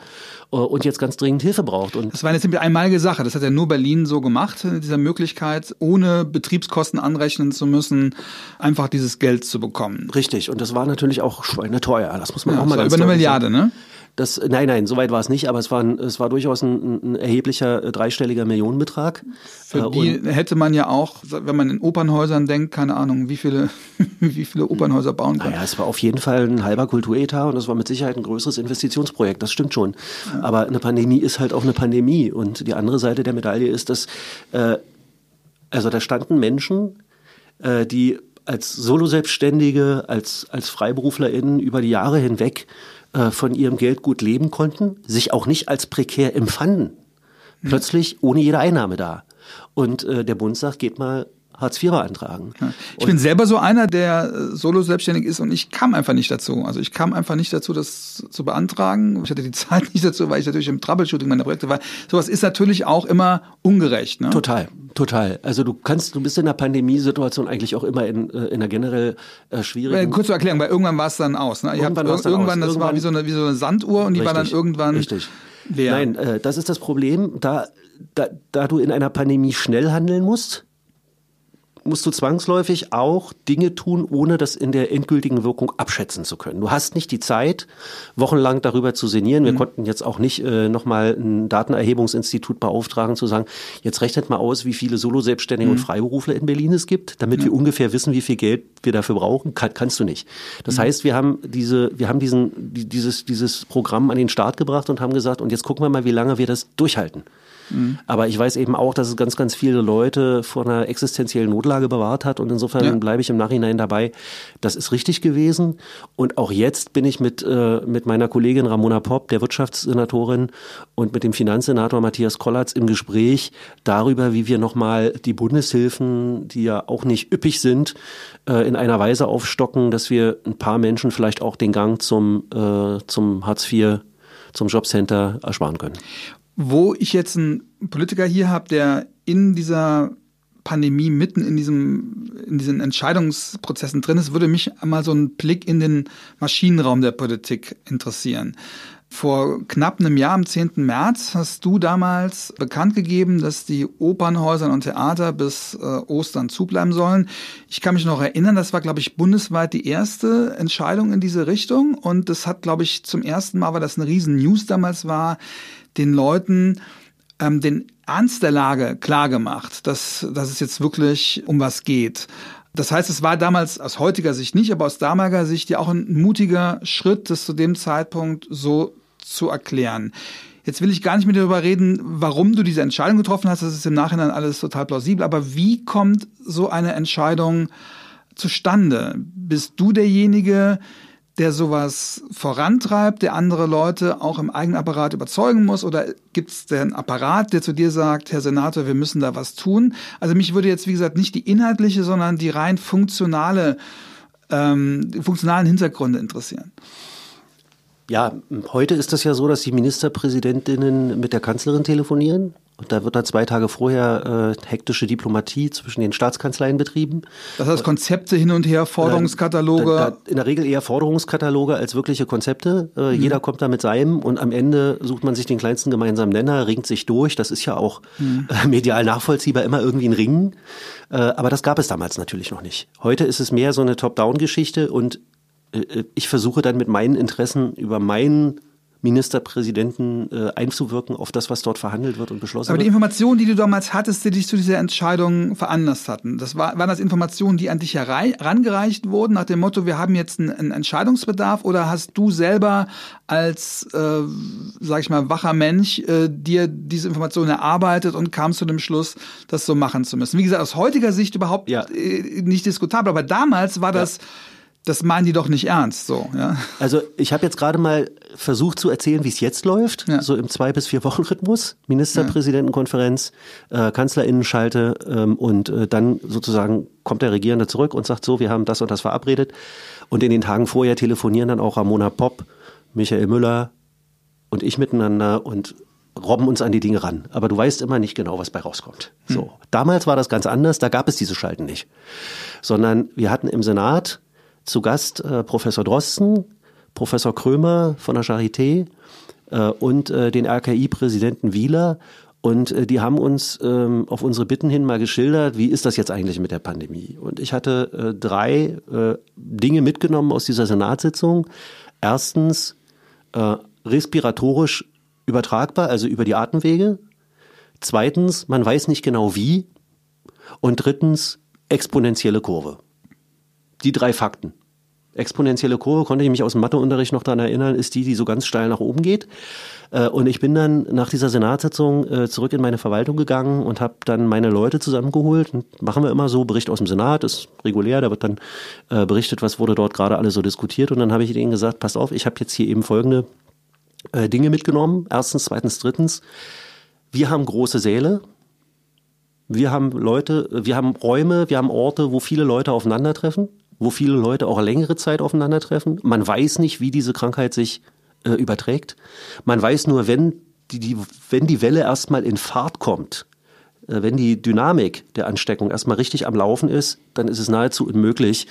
äh, und jetzt ganz dringend Hilfe braucht. Und das war eine ziemlich einmalige Sache. Das hat ja nur Berlin so gemacht, dieser Möglichkeit, ohne Betriebskosten anrechnen zu müssen, einfach dieses Geld zu bekommen. Richtig. Und das war natürlich auch schweineteuer. Das muss man ja, auch mal das war über eine Milliarde, sagen. ne? Das, nein, nein, so weit war es nicht, aber es war, ein, es war durchaus ein, ein erheblicher äh, dreistelliger Millionenbetrag. Für äh, die hätte man ja auch, wenn man in Opernhäusern denkt, keine Ahnung, wie viele, wie viele Opernhäuser bauen kann. Naja, es war auf jeden Fall ein halber Kulturetat und es war mit Sicherheit ein größeres Investitionsprojekt, das stimmt schon. Ja. Aber eine Pandemie ist halt auch eine Pandemie und die andere Seite der Medaille ist, dass, äh, also da standen Menschen, äh, die als Solo-Selbstständige, als, als FreiberuflerInnen über die Jahre hinweg äh, von ihrem Geld gut leben konnten, sich auch nicht als prekär empfanden. Plötzlich ohne jede Einnahme da. Und äh, der Bund sagt, geht mal Hartz IV beantragen. Ja. Ich und bin selber so einer, der äh, solo selbstständig ist und ich kam einfach nicht dazu. Also ich kam einfach nicht dazu, das zu beantragen. Ich hatte die Zeit nicht dazu, weil ich natürlich im Troubleshooting meiner Projekte war. Sowas ist natürlich auch immer ungerecht. Ne? Total, total. Also du kannst, du bist in der Pandemiesituation eigentlich auch immer in, äh, in einer generell äh, schwierigen. Kurz zur Erklärung, weil irgendwann war es dann aus. Ne? Irgendwann, habt, ir irgendwann, das irgendwann, war wie so, eine, wie so eine Sanduhr und die richtig, war dann irgendwann. Richtig. Leer. Nein, äh, das ist das Problem. Da, da, da du in einer Pandemie schnell handeln musst, musst du zwangsläufig auch Dinge tun, ohne das in der endgültigen Wirkung abschätzen zu können. Du hast nicht die Zeit, wochenlang darüber zu sinnieren. Wir mhm. konnten jetzt auch nicht äh, nochmal ein Datenerhebungsinstitut beauftragen, zu sagen, jetzt rechnet mal aus, wie viele Solo-Selbstständige mhm. und Freiberufler in Berlin es gibt, damit mhm. wir ungefähr wissen, wie viel Geld wir dafür brauchen. Kann, kannst du nicht. Das mhm. heißt, wir haben diese, wir haben diesen, dieses, dieses Programm an den Start gebracht und haben gesagt, und jetzt gucken wir mal, wie lange wir das durchhalten. Mhm. Aber ich weiß eben auch, dass es ganz, ganz viele Leute vor einer existenziellen Notlage bewahrt hat. Und insofern ja. bleibe ich im Nachhinein dabei. Das ist richtig gewesen. Und auch jetzt bin ich mit, äh, mit meiner Kollegin Ramona Popp, der Wirtschaftssenatorin, und mit dem Finanzsenator Matthias Kollatz im Gespräch darüber, wie wir nochmal die Bundeshilfen, die ja auch nicht üppig sind, äh, in einer Weise aufstocken, dass wir ein paar Menschen vielleicht auch den Gang zum, äh, zum Hartz IV zum Jobcenter ersparen können wo ich jetzt einen Politiker hier habe, der in dieser Pandemie mitten in diesem in diesen Entscheidungsprozessen drin ist, würde mich einmal so ein Blick in den Maschinenraum der Politik interessieren. Vor knapp einem Jahr, am 10. März, hast du damals bekannt gegeben, dass die Opernhäuser und Theater bis äh, Ostern zubleiben sollen. Ich kann mich noch erinnern, das war, glaube ich, bundesweit die erste Entscheidung in diese Richtung. Und das hat, glaube ich, zum ersten Mal, weil das eine riesen News damals war, den Leuten ähm, den Ernst der Lage klargemacht, dass, dass es jetzt wirklich um was geht. Das heißt, es war damals aus heutiger Sicht nicht, aber aus damaliger Sicht ja auch ein mutiger Schritt, das zu dem Zeitpunkt so zu erklären. Jetzt will ich gar nicht mit dir darüber reden, warum du diese Entscheidung getroffen hast. Das ist im Nachhinein alles total plausibel. Aber wie kommt so eine Entscheidung zustande? Bist du derjenige, der sowas vorantreibt, der andere Leute auch im eigenen Apparat überzeugen muss? Oder gibt es den Apparat, der zu dir sagt, Herr Senator, wir müssen da was tun? Also mich würde jetzt, wie gesagt, nicht die inhaltliche, sondern die rein funktionale, ähm, funktionalen Hintergründe interessieren. Ja, heute ist das ja so, dass die Ministerpräsidentinnen mit der Kanzlerin telefonieren. Und da wird dann zwei Tage vorher äh, hektische Diplomatie zwischen den Staatskanzleien betrieben. Das heißt Konzepte hin und her, Forderungskataloge? Da, da, in der Regel eher Forderungskataloge als wirkliche Konzepte. Äh, mhm. Jeder kommt da mit seinem und am Ende sucht man sich den kleinsten gemeinsamen Nenner, ringt sich durch. Das ist ja auch mhm. äh, medial nachvollziehbar, immer irgendwie ein Ringen. Äh, aber das gab es damals natürlich noch nicht. Heute ist es mehr so eine Top-Down-Geschichte und ich versuche dann mit meinen Interessen über meinen Ministerpräsidenten äh, einzuwirken auf das, was dort verhandelt wird und beschlossen wird. Aber die Informationen, die du damals hattest, die dich zu dieser Entscheidung veranlasst hatten, das war, waren das Informationen, die an dich herangereicht wurden, nach dem Motto, wir haben jetzt einen, einen Entscheidungsbedarf, oder hast du selber als, äh, sag ich mal, wacher Mensch äh, dir diese Informationen erarbeitet und kamst zu dem Schluss, das so machen zu müssen? Wie gesagt, aus heutiger Sicht überhaupt ja. äh, nicht diskutabel, aber damals war das... Ja das meinen die doch nicht ernst, so, ja. Also ich habe jetzt gerade mal versucht zu erzählen, wie es jetzt läuft, ja. so im zwei bis vier Wochen Rhythmus, Ministerpräsidentenkonferenz, äh, Kanzlerinnenschalte ähm, und äh, dann sozusagen kommt der Regierende zurück und sagt so, wir haben das und das verabredet und in den Tagen vorher telefonieren dann auch Ramona Popp, Michael Müller und ich miteinander und robben uns an die Dinge ran. Aber du weißt immer nicht genau, was bei rauskommt. Hm. So. Damals war das ganz anders, da gab es diese Schalten nicht. Sondern wir hatten im Senat zu Gast äh, Professor Drosten, Professor Krömer von der Charité äh, und äh, den RKI-Präsidenten Wieler. Und äh, die haben uns ähm, auf unsere Bitten hin mal geschildert, wie ist das jetzt eigentlich mit der Pandemie? Und ich hatte äh, drei äh, Dinge mitgenommen aus dieser Senatssitzung. Erstens, äh, respiratorisch übertragbar, also über die Atemwege. Zweitens, man weiß nicht genau wie. Und drittens, exponentielle Kurve. Die drei Fakten. Exponentielle Kurve, konnte ich mich aus dem Matheunterricht noch daran erinnern, ist die, die so ganz steil nach oben geht. Äh, und ich bin dann nach dieser Senatssitzung äh, zurück in meine Verwaltung gegangen und habe dann meine Leute zusammengeholt. Und machen wir immer so, Bericht aus dem Senat, ist regulär, da wird dann äh, berichtet, was wurde dort gerade alles so diskutiert. Und dann habe ich denen gesagt, passt auf, ich habe jetzt hier eben folgende Dinge mitgenommen. Erstens, zweitens, drittens. Wir haben große Säle. Wir haben Leute, wir haben Räume, wir haben Orte, wo viele Leute aufeinandertreffen wo viele Leute auch längere Zeit aufeinandertreffen. Man weiß nicht, wie diese Krankheit sich äh, überträgt. Man weiß nur, wenn die, die, wenn die Welle erstmal in Fahrt kommt, äh, wenn die Dynamik der Ansteckung erstmal richtig am Laufen ist, dann ist es nahezu unmöglich,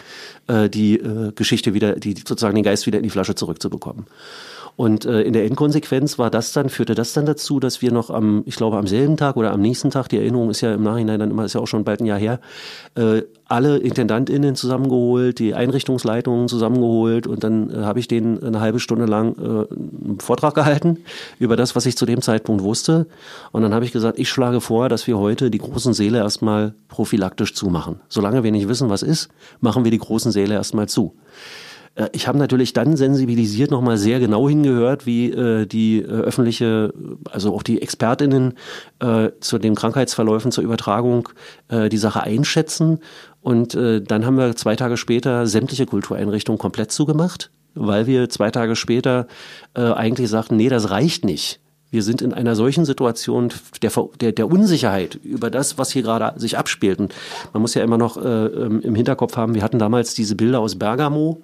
äh, die äh, Geschichte wieder, die sozusagen den Geist wieder in die Flasche zurückzubekommen. Und äh, in der Endkonsequenz war das dann, führte das dann dazu, dass wir noch am, ich glaube, am selben Tag oder am nächsten Tag, die Erinnerung ist ja im Nachhinein dann immer, ist ja auch schon bald ein Jahr her, äh, alle IntendantInnen zusammengeholt, die Einrichtungsleitungen zusammengeholt und dann äh, habe ich denen eine halbe Stunde lang äh, einen Vortrag gehalten über das, was ich zu dem Zeitpunkt wusste. Und dann habe ich gesagt, ich schlage vor, dass wir heute die großen Säle erstmal prophylaktisch zumachen. Solange wir nicht wissen, was ist, machen wir die großen Säle erstmal zu. Äh, ich habe natürlich dann sensibilisiert nochmal sehr genau hingehört, wie äh, die äh, öffentliche, also auch die ExpertInnen äh, zu den Krankheitsverläufen, zur Übertragung äh, die Sache einschätzen. Und äh, dann haben wir zwei Tage später sämtliche Kultureinrichtungen komplett zugemacht, weil wir zwei Tage später äh, eigentlich sagten, nee, das reicht nicht. Wir sind in einer solchen Situation der, der, der Unsicherheit über das, was hier gerade sich abspielt. Und man muss ja immer noch äh, ähm, im Hinterkopf haben, wir hatten damals diese Bilder aus Bergamo,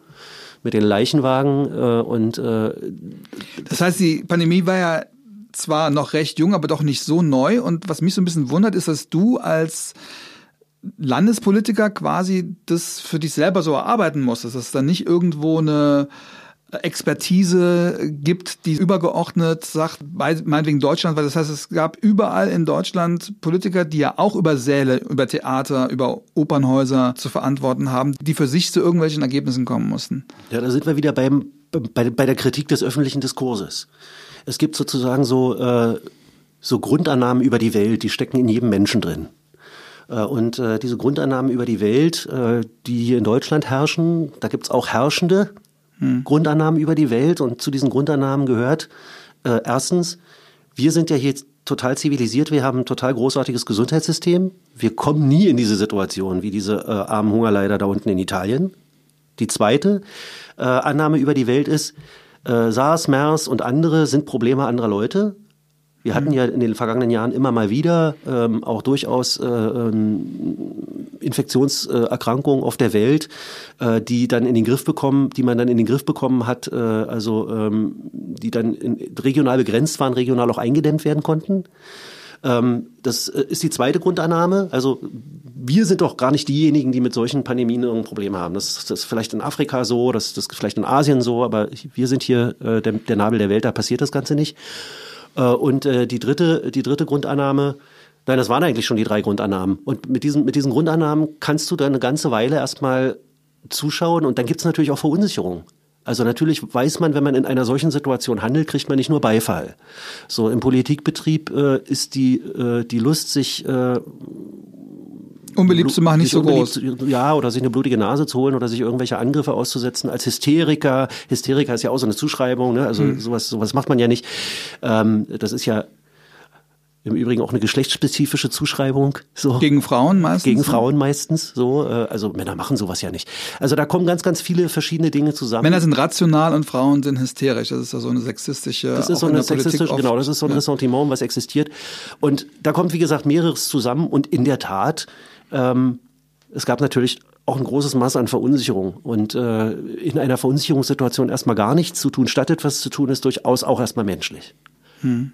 mit den Leichenwagen äh, und äh, Das heißt, die Pandemie war ja zwar noch recht jung, aber doch nicht so neu. Und was mich so ein bisschen wundert, ist, dass du als Landespolitiker quasi das für dich selber so erarbeiten musstest, dass da nicht irgendwo eine Expertise gibt, die übergeordnet sagt, meinetwegen Deutschland, weil das heißt, es gab überall in Deutschland Politiker, die ja auch über Säle, über Theater, über Opernhäuser zu verantworten haben, die für sich zu irgendwelchen Ergebnissen kommen mussten. Ja, da sind wir wieder beim, bei, bei der Kritik des öffentlichen Diskurses. Es gibt sozusagen so, äh, so Grundannahmen über die Welt, die stecken in jedem Menschen drin. Äh, und äh, diese Grundannahmen über die Welt, äh, die hier in Deutschland herrschen, da gibt's auch Herrschende, hm. Grundannahmen über die Welt und zu diesen Grundannahmen gehört äh, erstens, wir sind ja hier total zivilisiert, wir haben ein total großartiges Gesundheitssystem. Wir kommen nie in diese Situation wie diese äh, armen Hungerleider da unten in Italien. Die zweite äh, Annahme über die Welt ist, äh, SARS, MERS und andere sind Probleme anderer Leute. Wir hatten mhm. ja in den vergangenen Jahren immer mal wieder ähm, auch durchaus äh, ähm, Infektionserkrankungen auf der Welt, äh, die dann in den Griff bekommen, die man dann in den Griff bekommen hat, äh, also ähm, die dann in, regional begrenzt waren, regional auch eingedämmt werden konnten. Ähm, das äh, ist die zweite Grundannahme. Also wir sind doch gar nicht diejenigen, die mit solchen Pandemien ein Problem haben. Das, das ist vielleicht in Afrika so, das, das ist vielleicht in Asien so, aber wir sind hier äh, der, der Nabel der Welt, da passiert das Ganze nicht. Äh, und äh, die dritte, die dritte Grundannahme, nein, das waren eigentlich schon die drei Grundannahmen. Und mit diesen, mit diesen Grundannahmen kannst du dann eine ganze Weile erstmal zuschauen und dann gibt's natürlich auch Verunsicherung. Also natürlich weiß man, wenn man in einer solchen Situation handelt, kriegt man nicht nur Beifall. So im Politikbetrieb äh, ist die äh, die Lust, sich äh, unbeliebt zu machen, nicht so groß. Ja, oder sich eine blutige Nase zu holen oder sich irgendwelche Angriffe auszusetzen als Hysteriker. Hysteriker ist ja auch so eine Zuschreibung, ne? Also mhm. sowas, sowas macht man ja nicht. Ähm, das ist ja Im Übrigen auch eine geschlechtsspezifische Zuschreibung. So. Gegen Frauen meistens? Gegen Frauen meistens. So, äh, also Männer machen sowas ja nicht. Also da kommen ganz, ganz viele verschiedene Dinge zusammen. Männer sind rational und Frauen sind hysterisch. Das ist ja so eine sexistische. Das ist so eine sexistische, genau, das ist so ein ja. Ressentiment, was existiert. Und da kommt, wie gesagt, mehreres zusammen. Und in der Tat, ähm, es gab natürlich auch ein großes Maß an Verunsicherung. Und äh, in einer Verunsicherungssituation erstmal gar nichts zu tun, statt etwas zu tun, ist durchaus auch erstmal menschlich. Hm.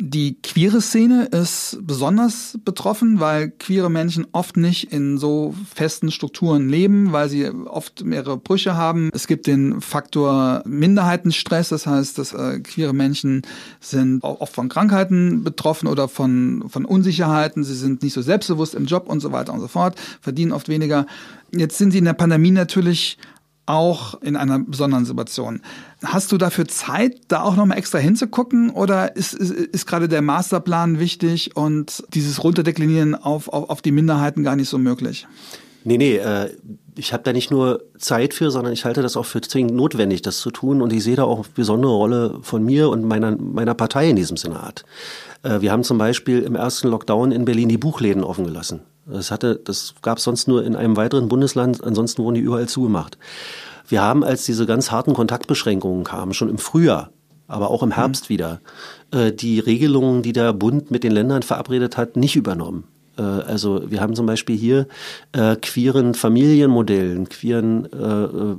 Die queere Szene ist besonders betroffen, weil queere Menschen oft nicht in so festen Strukturen leben, weil sie oft mehrere Brüche haben. Es gibt den Faktor Minderheitenstress, das heißt, dass äh, queere Menschen sind oft von Krankheiten betroffen oder von, von Unsicherheiten. Sie sind nicht so selbstbewusst im Job und so weiter und so fort, verdienen oft weniger. Jetzt sind sie in der Pandemie natürlich auch in einer besonderen Situation. Hast du dafür Zeit, da auch nochmal extra hinzugucken oder ist, ist, ist gerade der Masterplan wichtig und dieses Runterdeklinieren auf, auf, auf die Minderheiten gar nicht so möglich? Nee, nee, äh, ich habe da nicht nur Zeit für, sondern ich halte das auch für zwingend notwendig, das zu tun. Und ich sehe da auch eine besondere Rolle von mir und meiner, meiner Partei in diesem Senat. Äh, wir haben zum Beispiel im ersten Lockdown in Berlin die Buchläden offen gelassen. Das hatte, das gab es sonst nur in einem weiteren Bundesland, ansonsten wurden die überall zugemacht. Wir haben, als diese ganz harten Kontaktbeschränkungen kamen, schon im Frühjahr, aber auch im mhm. Herbst mhm. wieder, äh, die Regelungen, die der Bund mit den Ländern verabredet hat, nicht übernommen. Äh, also wir haben zum Beispiel hier äh, queeren Familienmodellen, queeren äh,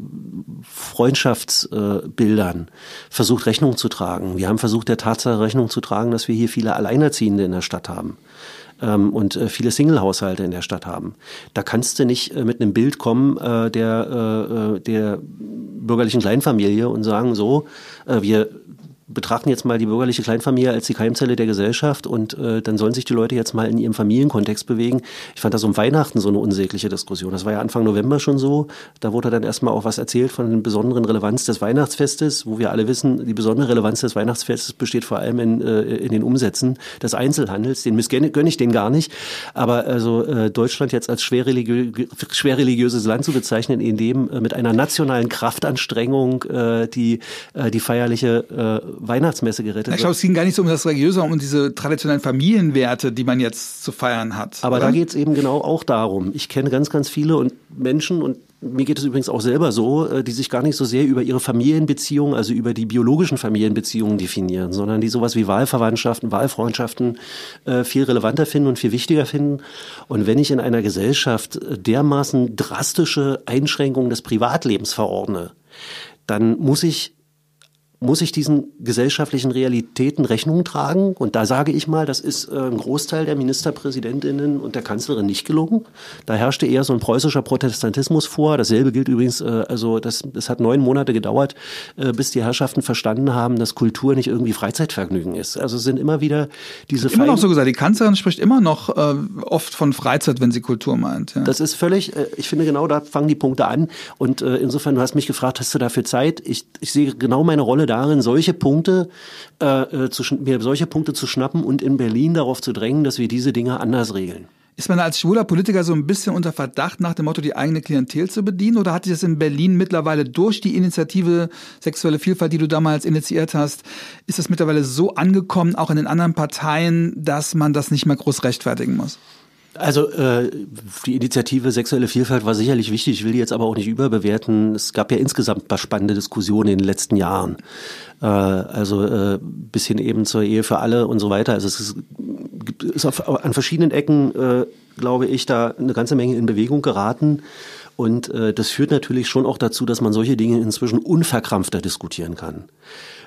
Freundschaftsbildern versucht Rechnung zu tragen. Wir haben versucht, der Tatsache Rechnung zu tragen, dass wir hier viele Alleinerziehende in der Stadt haben ähm, und äh, viele Single-Haushalte in der Stadt haben. Da kannst du nicht äh, mit einem Bild kommen äh, der, äh, der bürgerlichen Kleinfamilie und sagen so, äh, wir betrachten jetzt mal die bürgerliche Kleinfamilie als die Keimzelle der Gesellschaft und äh, dann sollen sich die Leute jetzt mal in ihrem Familienkontext bewegen. Ich fand das um Weihnachten so eine unsägliche Diskussion. Das war ja Anfang November schon so. Da wurde dann erstmal auch was erzählt von der besonderen Relevanz des Weihnachtsfestes, wo wir alle wissen, die besondere Relevanz des Weihnachtsfestes besteht vor allem in, äh, in den Umsätzen des Einzelhandels. Den gönne ich den gar nicht. Aber also äh, Deutschland jetzt als schwer, religiö schwer religiöses Land zu bezeichnen, in dem äh, mit einer nationalen Kraftanstrengung äh, die, äh, die feierliche äh, Weihnachtsmesse gerettet ich glaube, es ging gar nicht so um das Religiöse, sondern um diese traditionellen Familienwerte, die man jetzt zu feiern hat. Aber oder? da geht es eben genau auch darum. Ich kenne ganz, ganz viele und Menschen und mir geht es übrigens auch selber so, äh, die sich gar nicht so sehr über ihre Familienbeziehungen, also über die biologischen Familienbeziehungen definieren, sondern die sowas wie Wahlverwandtschaften, Wahlfreundschaften äh, viel relevanter finden und viel wichtiger finden. Und wenn ich in einer Gesellschaft dermaßen drastische Einschränkungen des Privatlebens verordne, dann muss ich muss ich diesen gesellschaftlichen Realitäten Rechnung tragen? Und da sage ich mal, das ist äh, ein Großteil der Ministerpräsidentinnen und der Kanzlerin nicht gelungen. Da herrschte eher so ein preußischer Protestantismus vor. Dasselbe gilt übrigens, äh, also das, das hat neun Monate gedauert, äh, bis die Herrschaften verstanden haben, dass Kultur nicht irgendwie Freizeitvergnügen ist. Also es sind immer wieder diese Immer noch so gesagt, die Kanzlerin spricht immer noch oft von Freizeit, wenn sie Kultur meint. Ja. Das ist völlig, ich finde genau, da fangen die Punkte an. Und insofern, du hast mich gefragt, hast du dafür Zeit? Ich, ich sehe genau meine Rolle darin, solche Punkte, äh, äh zu, mir solche Punkte zu schnappen und in Berlin darauf zu drängen, dass wir diese Dinge anders regeln. Ist man als schwuler Politiker so ein bisschen unter Verdacht nach dem Motto, die eigene Klientel zu bedienen? Oder hat sich das in Berlin mittlerweile durch die Initiative Sexuelle Vielfalt, die du damals initiiert hast, ist das mittlerweile so angekommen, auch in den anderen Parteien, dass man das nicht mehr groß rechtfertigen muss? Also äh, die Initiative Sexuelle Vielfalt war sicherlich wichtig, ich will die jetzt aber auch nicht überbewerten. Es gab ja insgesamt ein paar spannende Diskussionen in den letzten Jahren. Äh, also äh, bis hin eben zur Ehe für alle und so weiter. Also es ist, ist auf, an verschiedenen Ecken, äh, glaube ich, da eine ganze Menge in Bewegung geraten. Und äh, das führt natürlich schon auch dazu, dass man solche Dinge inzwischen unverkrampfter diskutieren kann.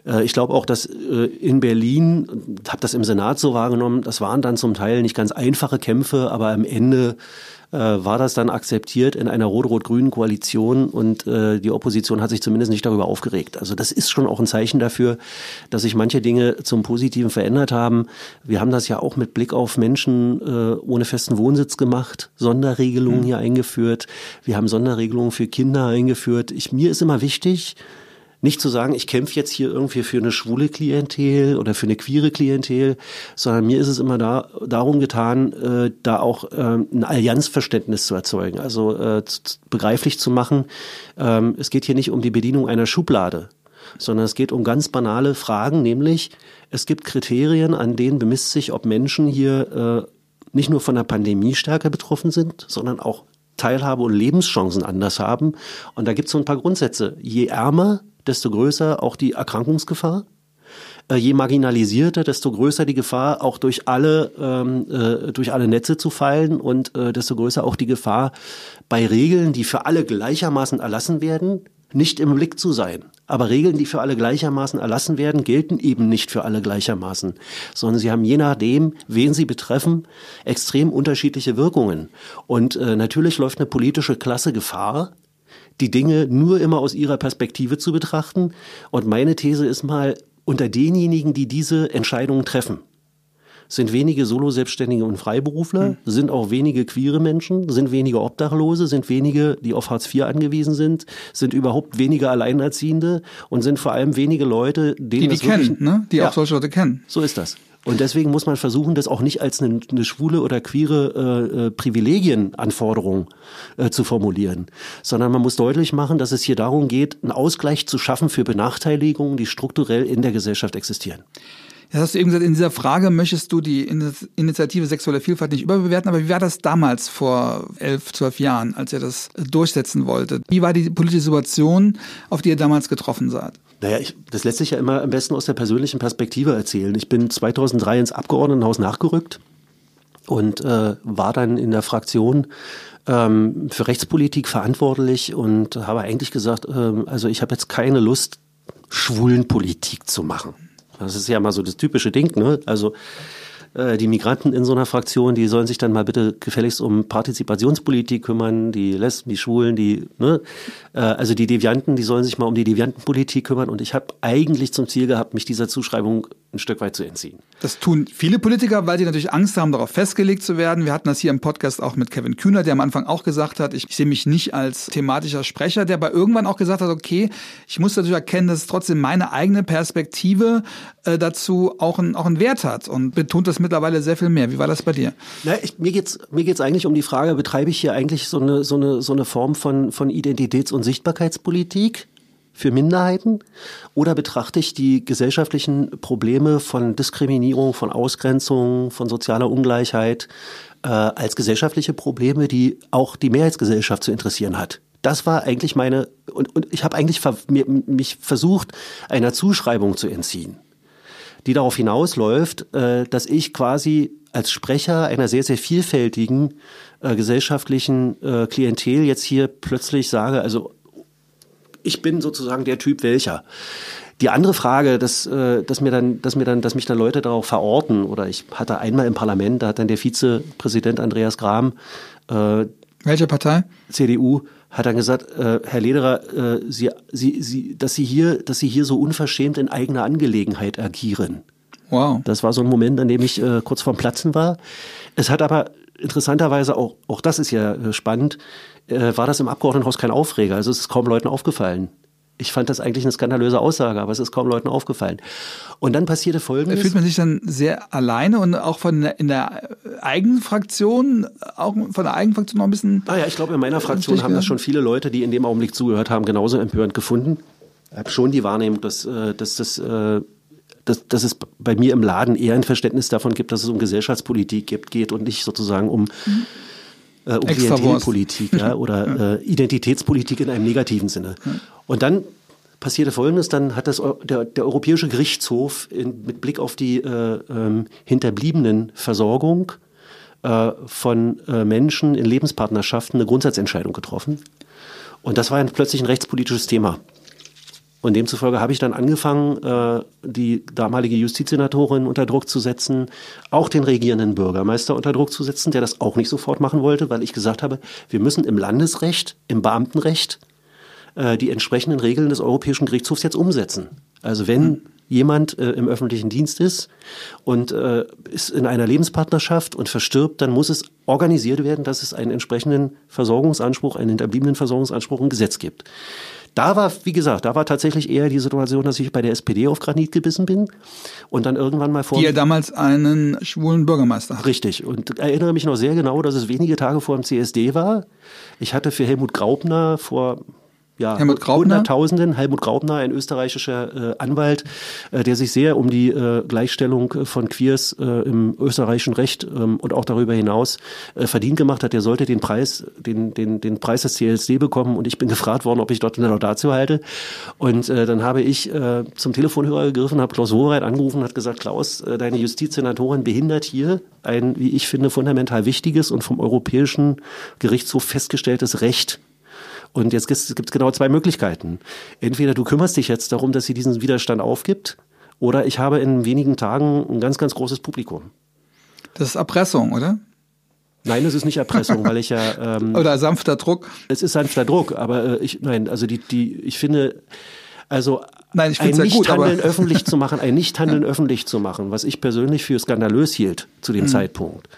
Äh, ich glaube auch, dass äh, in Berlin, habe das im Senat so wahrgenommen, das waren dann zum Teil nicht ganz einfache Kämpfe, aber am Ende war das dann akzeptiert in einer rot-rot-grünen Koalition und äh, die Opposition hat sich zumindest nicht darüber aufgeregt. Also das ist schon auch ein Zeichen dafür, dass sich manche Dinge zum Positiven verändert haben. Wir haben das ja auch mit Blick auf Menschen äh, ohne festen Wohnsitz gemacht, Sonderregelungen mhm. hier eingeführt. Wir haben Sonderregelungen für Kinder eingeführt. Ich, mir ist immer wichtig, nicht zu sagen, ich kämpfe jetzt hier irgendwie für eine schwule Klientel oder für eine queere Klientel, sondern mir ist es immer da, darum getan, äh, da auch äh, ein Allianzverständnis zu erzeugen, also äh, begreiflich zu machen. Ähm, es geht hier nicht um die Bedienung einer Schublade, sondern es geht um ganz banale Fragen, nämlich es gibt Kriterien, an denen bemisst sich, ob Menschen hier äh, nicht nur von der Pandemie stärker betroffen sind, sondern auch Teilhabe und Lebenschancen anders haben. Und da gibt es so ein paar Grundsätze. Je ärmer, desto größer auch die Erkrankungsgefahr. Äh, je marginalisierter, desto größer die Gefahr, auch durch alle, ähm, äh, durch alle Netze zu fallen und äh, desto größer auch die Gefahr, bei Regeln, die für alle gleichermaßen erlassen werden, nicht im Blick zu sein. Aber Regeln, die für alle gleichermaßen erlassen werden, gelten eben nicht für alle gleichermaßen, sondern sie haben je nachdem, wen sie betreffen, extrem unterschiedliche Wirkungen. Und äh, natürlich läuft eine politische Klasse Gefahr, die Dinge nur immer aus ihrer Perspektive zu betrachten. Und meine These ist mal, unter denjenigen, die diese Entscheidungen treffen, sind wenige Solo-Selbstständige und Freiberufler, mhm. sind auch wenige queere Menschen, sind wenige Obdachlose, sind wenige, die auf Hartz IV angewiesen sind, sind überhaupt wenige Alleinerziehende und sind vor allem wenige Leute, denen die die kennen, ne? die ja, auch solche Leute kennen. So ist das. Und deswegen muss man versuchen, das auch nicht als eine, eine schwule oder queere äh, äh, Privilegienanforderung äh, zu formulieren, sondern man muss deutlich machen, dass es hier darum geht, einen Ausgleich zu schaffen für Benachteiligungen, die strukturell in der Gesellschaft existieren. Jetzt hast du eben gesagt, in dieser Frage möchtest du die Initiative sexuelle Vielfalt nicht überbewerten, aber wie war das damals vor elf, zwölf Jahren, als ihr das durchsetzen wolltet? Wie war die politische Situation, auf die ihr damals getroffen seid? Naja, ich, das lässt sich ja immer am besten aus der persönlichen Perspektive erzählen. Ich bin 2003 ins Abgeordnetenhaus nachgerückt und äh, war dann in der Fraktion ähm, für Rechtspolitik verantwortlich und habe eigentlich gesagt, äh, also ich habe jetzt keine Lust, Schwulenpolitik zu machen. Das ist ja mal so das typische Ding, ne? Also die Migranten in so einer Fraktion, die sollen sich dann mal bitte gefälligst um Partizipationspolitik kümmern, die Lesben, die Schwulen, die, ne, äh, also die Devianten, die sollen sich mal um die Deviantenpolitik kümmern. Und ich habe eigentlich zum Ziel gehabt, mich dieser Zuschreibung ein Stück weit zu entziehen. Das tun viele Politiker, weil sie natürlich Angst haben, darauf festgelegt zu werden. Wir hatten das hier im Podcast auch mit Kevin Kühner, der am Anfang auch gesagt hat, ich, ich sehe mich nicht als thematischer Sprecher, der aber irgendwann auch gesagt hat, okay, ich muss natürlich erkennen, dass trotzdem meine eigene Perspektive äh, dazu auch, ein, auch einen Wert hat und betont das mittlerweile sehr viel mehr. Wie war das bei dir? Na, ich, mir geht's mir geht's eigentlich um die Frage, betreibe ich hier eigentlich so eine so eine so eine Form von von Identitäts- und Sichtbarkeitspolitik? Für Minderheiten? Oder betrachte ich die gesellschaftlichen Probleme von Diskriminierung, von Ausgrenzung, von sozialer Ungleichheit äh, als gesellschaftliche Probleme, die auch die Mehrheitsgesellschaft zu interessieren hat? Das war eigentlich meine, und, und ich habe eigentlich ver, mir, mich versucht, einer Zuschreibung zu entziehen, die darauf hinausläuft, äh, dass ich quasi als Sprecher einer sehr, sehr vielfältigen äh, gesellschaftlichen äh, Klientel jetzt hier plötzlich sage, also ich bin sozusagen der Typ welcher. Die andere Frage, dass, äh, dass mir dann, dass mir dann, dass mich dann Leute darauf verorten, oder ich hatte einmal im Parlament, da hat dann der Vizepräsident Andreas Gram, äh, welche Partei? CDU, hat dann gesagt, äh, Herr Lederer, äh, Sie, Sie, Sie, dass Sie hier, dass Sie hier so unverschämt in eigener Angelegenheit agieren. Wow. Das war so ein Moment, an dem ich äh, kurz vorm Platzen war. Es hat aber interessanterweise auch, auch das ist ja äh, spannend, äh, war das im Abgeordnetenhaus kein Aufreger. Also es ist kaum Leuten aufgefallen. Ich fand das eigentlich eine skandalöse Aussage, aber es ist kaum Leuten aufgefallen. Und dann passierte Folgendes. Fühlt man sich dann sehr alleine und auch von in der eigenen Fraktion, auch von der eigenen Fraktion noch ein bisschen. Naja, ich glaube, in meiner Fraktion haben das schon viele Leute, die in dem Augenblick zugehört haben, genauso empörend gefunden. Ich habe schon die Wahrnehmung, dass, äh, dass das äh, dass, dass es bei mir im Laden eher ein Verständnis davon gibt, dass es um Gesellschaftspolitik geht und nicht sozusagen um mhm äh, um Klientelpolitik ja, oder äh, Identitätspolitik in einem negativen Sinne. Und dann passierte Folgendes, dann hat das, der, der Europäische Gerichtshof in, mit Blick auf die äh, ähm, hinterbliebenen Versorgung äh, von äh, Menschen in Lebenspartnerschaften eine Grundsatzentscheidung getroffen. Und das war ein, plötzlich ein rechtspolitisches Thema. Und demzufolge habe ich dann angefangen, äh, die damalige Justizsenatorin unter Druck zu setzen, auch den regierenden Bürgermeister unter Druck zu setzen, der das auch nicht sofort machen wollte, weil ich gesagt habe, wir müssen im Landesrecht, im Beamtenrecht äh, die entsprechenden Regeln des Europäischen Gerichtshofs jetzt umsetzen. Also wenn jemand äh, im öffentlichen Dienst ist und äh, ist in einer Lebenspartnerschaft und verstirbt, dann muss es organisiert werden, dass es einen entsprechenden Versorgungsanspruch, einen hinterbliebenen Versorgungsanspruch im Gesetz gibt. Da war, wie gesagt, da war tatsächlich eher die Situation, dass ich bei der SPD auf Granit gebissen bin und dann irgendwann mal vor. Die ja damals einen schwulen Bürgermeister. Richtig. Und erinnere mich noch sehr genau, dass es wenige Tage vor dem CSD war. Ich hatte für Helmut Graupner vor ja, Helmut? Hunderttausenden. Helmut Graupner, ein österreichischer äh, Anwalt, äh, der sich sehr um die äh, Gleichstellung von Queers äh, im österreichischen Recht ähm, und auch darüber hinaus äh, verdient gemacht hat. Der sollte den Preis, den, den, den Preis des CLSD bekommen und ich bin gefragt worden, ob ich dort eine Laudatio halte. Und äh, dann habe ich äh, zum Telefonhörer gegriffen, habe Klaus Wohreit angerufen und hat gesagt, Klaus, äh, deine Justizsenatorin behindert hier ein, wie ich finde, fundamental wichtiges und vom Europäischen Gerichtshof festgestelltes Recht und jetzt gibt es genau zwei Möglichkeiten. Entweder du kümmerst dich jetzt darum, dass sie diesen Widerstand aufgibt, oder ich habe in wenigen Tagen ein ganz, ganz großes Publikum. Das ist Erpressung, oder? Nein, es ist nicht Erpressung, weil ich ja. Ähm, oder sanfter Druck. Es ist sanfter Druck, aber äh, ich, nein, also die, die, ich finde, also Nein, ich ein Nichthandeln öffentlich zu machen, ein Nichthandeln öffentlich zu machen, was ich persönlich für skandalös hielt zu dem mhm. Zeitpunkt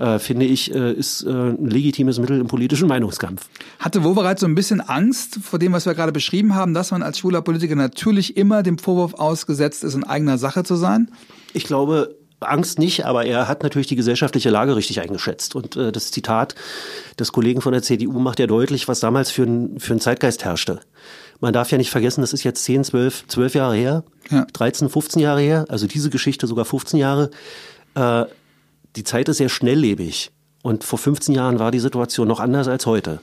äh, finde ich, äh, ist äh, ein legitimes Mittel im politischen Meinungskampf. Hatte Wowereit so ein bisschen Angst vor dem, was wir gerade beschrieben haben, dass man als schwuler Politiker natürlich immer dem Vorwurf ausgesetzt ist, in eigener Sache zu sein? Ich glaube, Angst nicht, aber er hat natürlich die gesellschaftliche Lage richtig eingeschätzt. Und äh, das Zitat des Kollegen von der CDU macht ja deutlich, was damals für ein, für ein Zeitgeist herrschte. Man darf ja nicht vergessen, das ist jetzt 10, 12, 12 Jahre her, ja. 13, 15 Jahre her, also diese Geschichte sogar 15 Jahre. Äh, die Zeit ist sehr schnelllebig. Und vor 15 Jahren war die Situation noch anders als heute.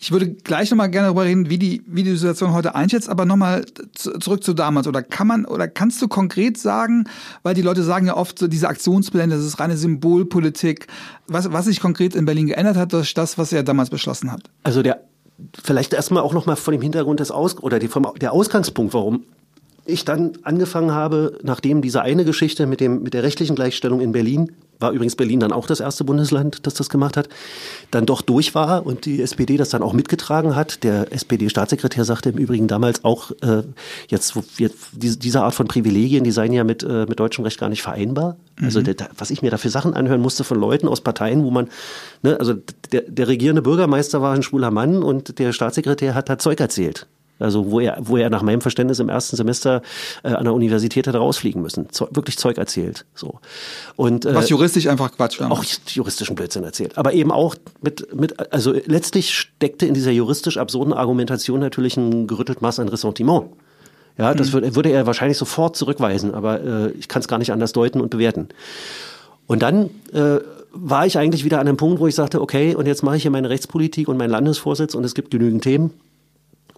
Ich würde gleich nochmal gerne darüber reden, wie die, wie die Situation heute einschätzt, aber nochmal zurück zu damals. Oder kann man, oder kannst du konkret sagen, weil die Leute sagen ja oft so, diese Aktionspläne, das ist reine Symbolpolitik. Was, was sich konkret in Berlin geändert hat, durch das, was er damals beschlossen hat? Also der, vielleicht erstmal auch nochmal von dem Hintergrund des Aus, oder die, vom, der Ausgangspunkt, warum ich dann angefangen habe, nachdem diese eine Geschichte mit, dem, mit der rechtlichen Gleichstellung in Berlin, war übrigens Berlin dann auch das erste Bundesland, das das gemacht hat, dann doch durch war und die SPD das dann auch mitgetragen hat. Der SPD-Staatssekretär sagte im Übrigen damals auch, äh, jetzt, jetzt diese, Art von Privilegien, die seien ja mit, äh, mit deutschem Recht gar nicht vereinbar. Also mhm. der, was ich mir da für Sachen anhören musste von Leuten aus Parteien, wo man, ne, also der, der regierende Bürgermeister war ein schwuler Mann und der Staatssekretär hat da Zeug erzählt. Also wo er, wo er nach meinem Verständnis im ersten Semester äh, an der Universität hätte rausfliegen müssen. Zeug, wirklich Zeug erzählt. So. Und, äh, Was juristisch einfach Quatsch war. Auch juristischen Blödsinn erzählt. Aber eben auch mit, mit, also letztlich steckte in dieser juristisch absurden Argumentation natürlich ein gerüttelt Maß an Ressentiment. Ja, das mhm. würde er wahrscheinlich sofort zurückweisen, aber äh, ich kann es gar nicht anders deuten und bewerten. Und dann äh, war ich eigentlich wieder an einem Punkt, wo ich sagte, okay, und jetzt mache ich hier meine Rechtspolitik und meinen Landesvorsitz und es gibt genügend Themen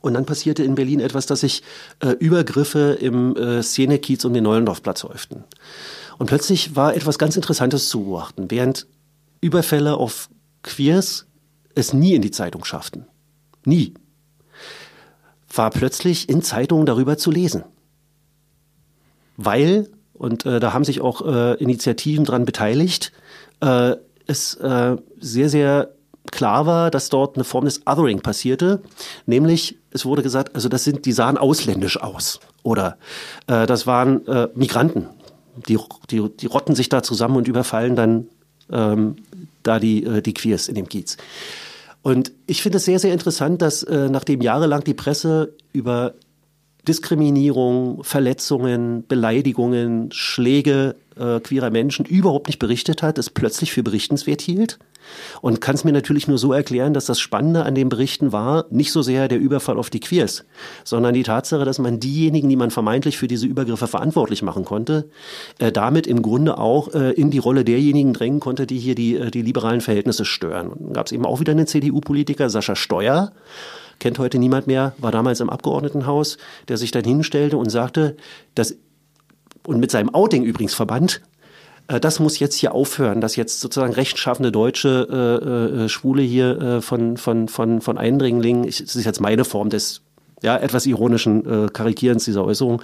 und dann passierte in Berlin etwas, dass sich äh, Übergriffe im äh, Szenekiez um den Neulendorfplatz häuften. Und plötzlich war etwas ganz Interessantes zu beobachten. Während Überfälle auf Queers es nie in die Zeitung schafften, nie, war plötzlich in Zeitungen darüber zu lesen. Weil, und äh, da haben sich auch äh, Initiativen dran beteiligt, äh, es äh, sehr, sehr klar war, dass dort eine Form des Othering passierte, nämlich es wurde gesagt, also das sind, die sahen ausländisch aus oder äh, das waren äh, Migranten, die, die, die rotten sich da zusammen und überfallen dann ähm, da die, äh, die Queers in dem Kiez. Und ich finde es sehr, sehr interessant, dass äh, nachdem jahrelang die Presse über Diskriminierung, Verletzungen, Beleidigungen, Schläge äh, queerer Menschen überhaupt nicht berichtet hat, es plötzlich für berichtenswert hielt. Und kann es mir natürlich nur so erklären, dass das Spannende an den Berichten war, nicht so sehr der Überfall auf die Queers, sondern die Tatsache, dass man diejenigen, die man vermeintlich für diese Übergriffe verantwortlich machen konnte, äh, damit im Grunde auch äh, in die Rolle derjenigen drängen konnte, die hier die, äh, die liberalen Verhältnisse stören. Und dann gab es eben auch wieder einen CDU-Politiker, Sascha Steuer, kennt heute niemand mehr, war damals im Abgeordnetenhaus, der sich dann hinstellte und sagte, dass und mit seinem Outing übrigens verband, das muss jetzt hier aufhören, dass jetzt sozusagen rechtschaffende deutsche äh, äh, Schwule hier äh, von, von, von, von Eindringlingen, ich, das ist jetzt meine Form des ja, etwas ironischen äh, Karikierens dieser Äußerung,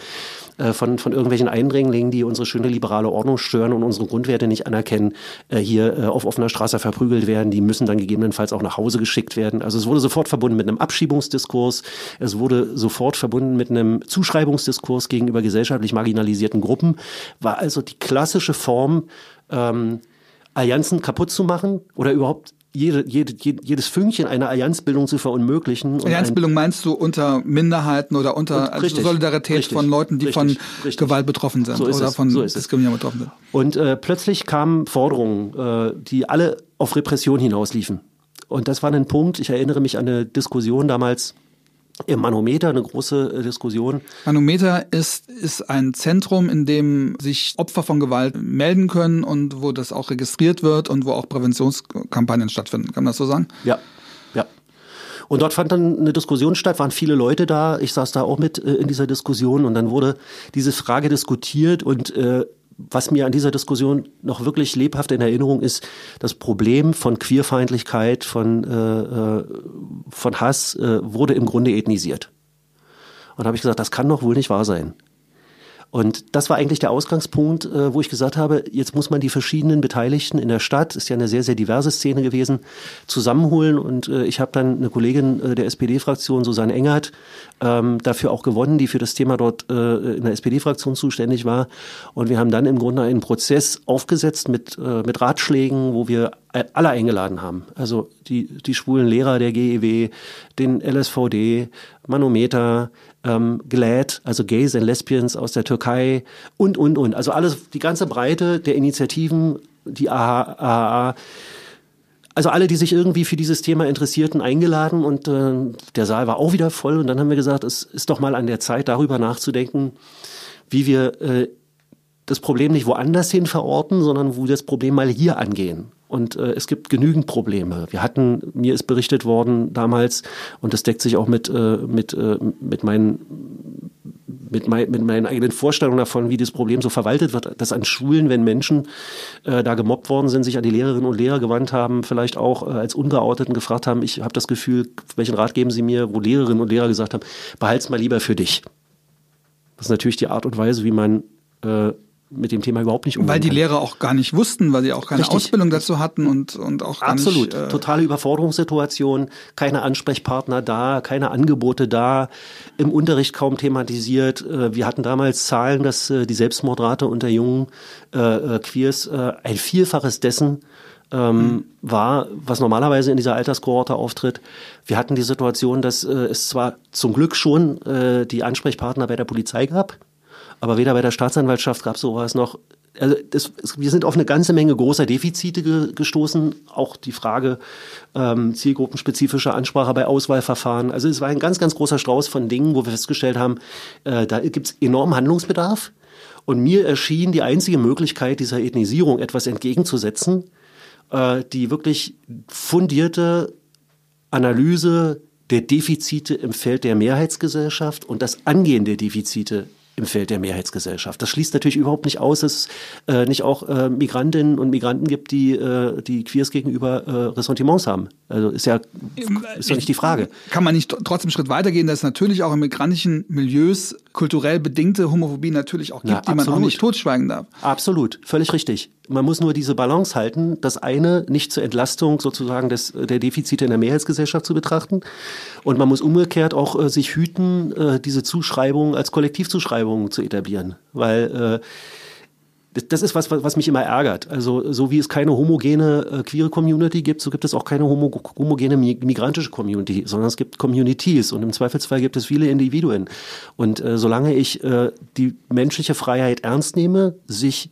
äh, von, von irgendwelchen Eindringlingen, die unsere schöne liberale Ordnung stören und unsere Grundwerte nicht anerkennen, äh, hier äh, auf offener Straße verprügelt werden. Die müssen dann gegebenenfalls auch nach Hause geschickt werden. Also es wurde sofort verbunden mit einem Abschiebungsdiskurs. Es wurde sofort verbunden mit einem Zuschreibungsdiskurs gegenüber gesellschaftlich marginalisierten Gruppen. War also die klassische Form, ähm, Allianzen kaputt zu machen oder überhaupt jede, jede, jedes Fünkchen einer Allianzbildung zu verunmöglichen. Allianzbildung meinst du unter Minderheiten oder unter richtig, Solidarität richtig, von Leuten, die richtig, von Gewalt betroffen sind so oder es, von so Diskriminierung betroffen sind. Und äh, plötzlich kamen Forderungen, äh, die alle auf Repression hinausliefen. Und das war ein Punkt, ich erinnere mich an eine Diskussion damals Im Manometer eine große äh, Diskussion. Manometer ist, ist ein Zentrum, in dem sich Opfer von Gewalt melden können und wo das auch registriert wird und wo auch Präventionskampagnen stattfinden. Kann man das so sagen? Ja, ja. Und dort fand dann eine Diskussion statt, waren viele Leute da. Ich saß da auch mit äh, in dieser Diskussion und dann wurde diese Frage diskutiert und äh, was mir an dieser Diskussion noch wirklich lebhaft in Erinnerung ist, das Problem von Queerfeindlichkeit, von, äh, äh, von Hass äh, wurde im Grunde ethnisiert. Und da habe ich gesagt, das kann doch wohl nicht wahr sein. Und das war eigentlich der Ausgangspunkt, äh, wo ich gesagt habe, jetzt muss man die verschiedenen Beteiligten in der Stadt, ist ja eine sehr, sehr diverse Szene gewesen, zusammenholen. Und äh, ich habe dann eine Kollegin äh, der SPD-Fraktion, Susanne Engert, ähm, dafür auch gewonnen, die für das Thema dort in der SPD-Fraktion zuständig war. Und wir haben dann im Grunde einen Prozess aufgesetzt mit, mit Ratschlägen, wo wir alle eingeladen haben. Also die, die schwulen Lehrer der GEW, den LSVD, Manometer, ähm, GLAD, also Gays and Lesbians aus der Türkei und, und, und. Also alles, die ganze Breite der Initiativen, die AHA, also alle, die sich irgendwie für dieses Thema interessierten, eingeladen und äh, der Saal war auch wieder voll und dann haben wir gesagt, es ist doch mal an der Zeit, darüber nachzudenken, wie wir äh, das Problem nicht woanders hin verorten, sondern wo wir das Problem mal hier angehen. Und äh, es gibt genügend Probleme. Wir hatten, mir ist berichtet worden damals, und das deckt sich auch mit, äh, mit, äh, mit meinen mit, mein, mit meinen eigenen Vorstellungen davon, wie das Problem so verwaltet wird, dass an Schulen, wenn Menschen äh, da gemobbt worden sind, sich an die Lehrerinnen und Lehrer gewandt haben, vielleicht auch äh, als Ungeouteten gefragt haben, ich habe das Gefühl, welchen Rat geben Sie mir, wo Lehrerinnen und Lehrer gesagt haben, behalt's mal lieber für dich. Das ist natürlich die Art und Weise, wie man äh, mit dem Thema überhaupt nicht umgehen Weil die kann. Lehrer auch gar nicht wussten, weil sie auch keine Richtig. Ausbildung dazu hatten und, und auch gar Absolut. Nicht, äh Totale Überforderungssituation, keine Ansprechpartner da, keine Angebote da, im Unterricht kaum thematisiert. Äh, wir hatten damals Zahlen, dass äh, die Selbstmordrate unter jungen äh, Queers äh, ein Vielfaches dessen ähm, mhm. war, was normalerweise in dieser Alterskohorte auftritt. Wir hatten die Situation, dass äh, es zwar zum Glück schon äh, die Ansprechpartner bei der Polizei gab, aber weder bei der Staatsanwaltschaft gab es sowas noch. Also das, wir sind auf eine ganze Menge großer Defizite ge, gestoßen. Auch die Frage ähm, zielgruppenspezifischer Ansprache bei Auswahlverfahren. Also es war ein ganz, ganz großer Strauß von Dingen, wo wir festgestellt haben, äh, da gibt es enormen Handlungsbedarf. Und mir erschien die einzige Möglichkeit, dieser Ethnisierung etwas entgegenzusetzen, äh, die wirklich fundierte Analyse der Defizite im Feld der Mehrheitsgesellschaft und das Angehen der Defizite im Feld der Mehrheitsgesellschaft. Das schließt natürlich überhaupt nicht aus, dass es äh, nicht auch äh, Migrantinnen und Migranten gibt, die, äh, die Queers gegenüber äh, Ressentiments haben. Also ist ja, ist ja nicht die Frage. Kann man nicht trotzdem einen Schritt weitergehen, dass es natürlich auch in migrantischen Milieus kulturell bedingte Homophobie natürlich auch gibt, Na, die man auch nicht totschweigen darf. Absolut, völlig richtig. Man muss nur diese Balance halten, das eine nicht zur Entlastung sozusagen des, der Defizite in der Mehrheitsgesellschaft zu betrachten. Und man muss umgekehrt auch äh, sich hüten, äh, diese Zuschreibung als Kollektivzuschreibung zu etablieren. Weil äh, das ist was, was mich immer ärgert. Also so wie es keine homogene äh, queere Community gibt, so gibt es auch keine homo homogene migrantische Community, sondern es gibt Communities und im Zweifelsfall gibt es viele Individuen. Und äh, solange ich äh, die menschliche Freiheit ernst nehme, sich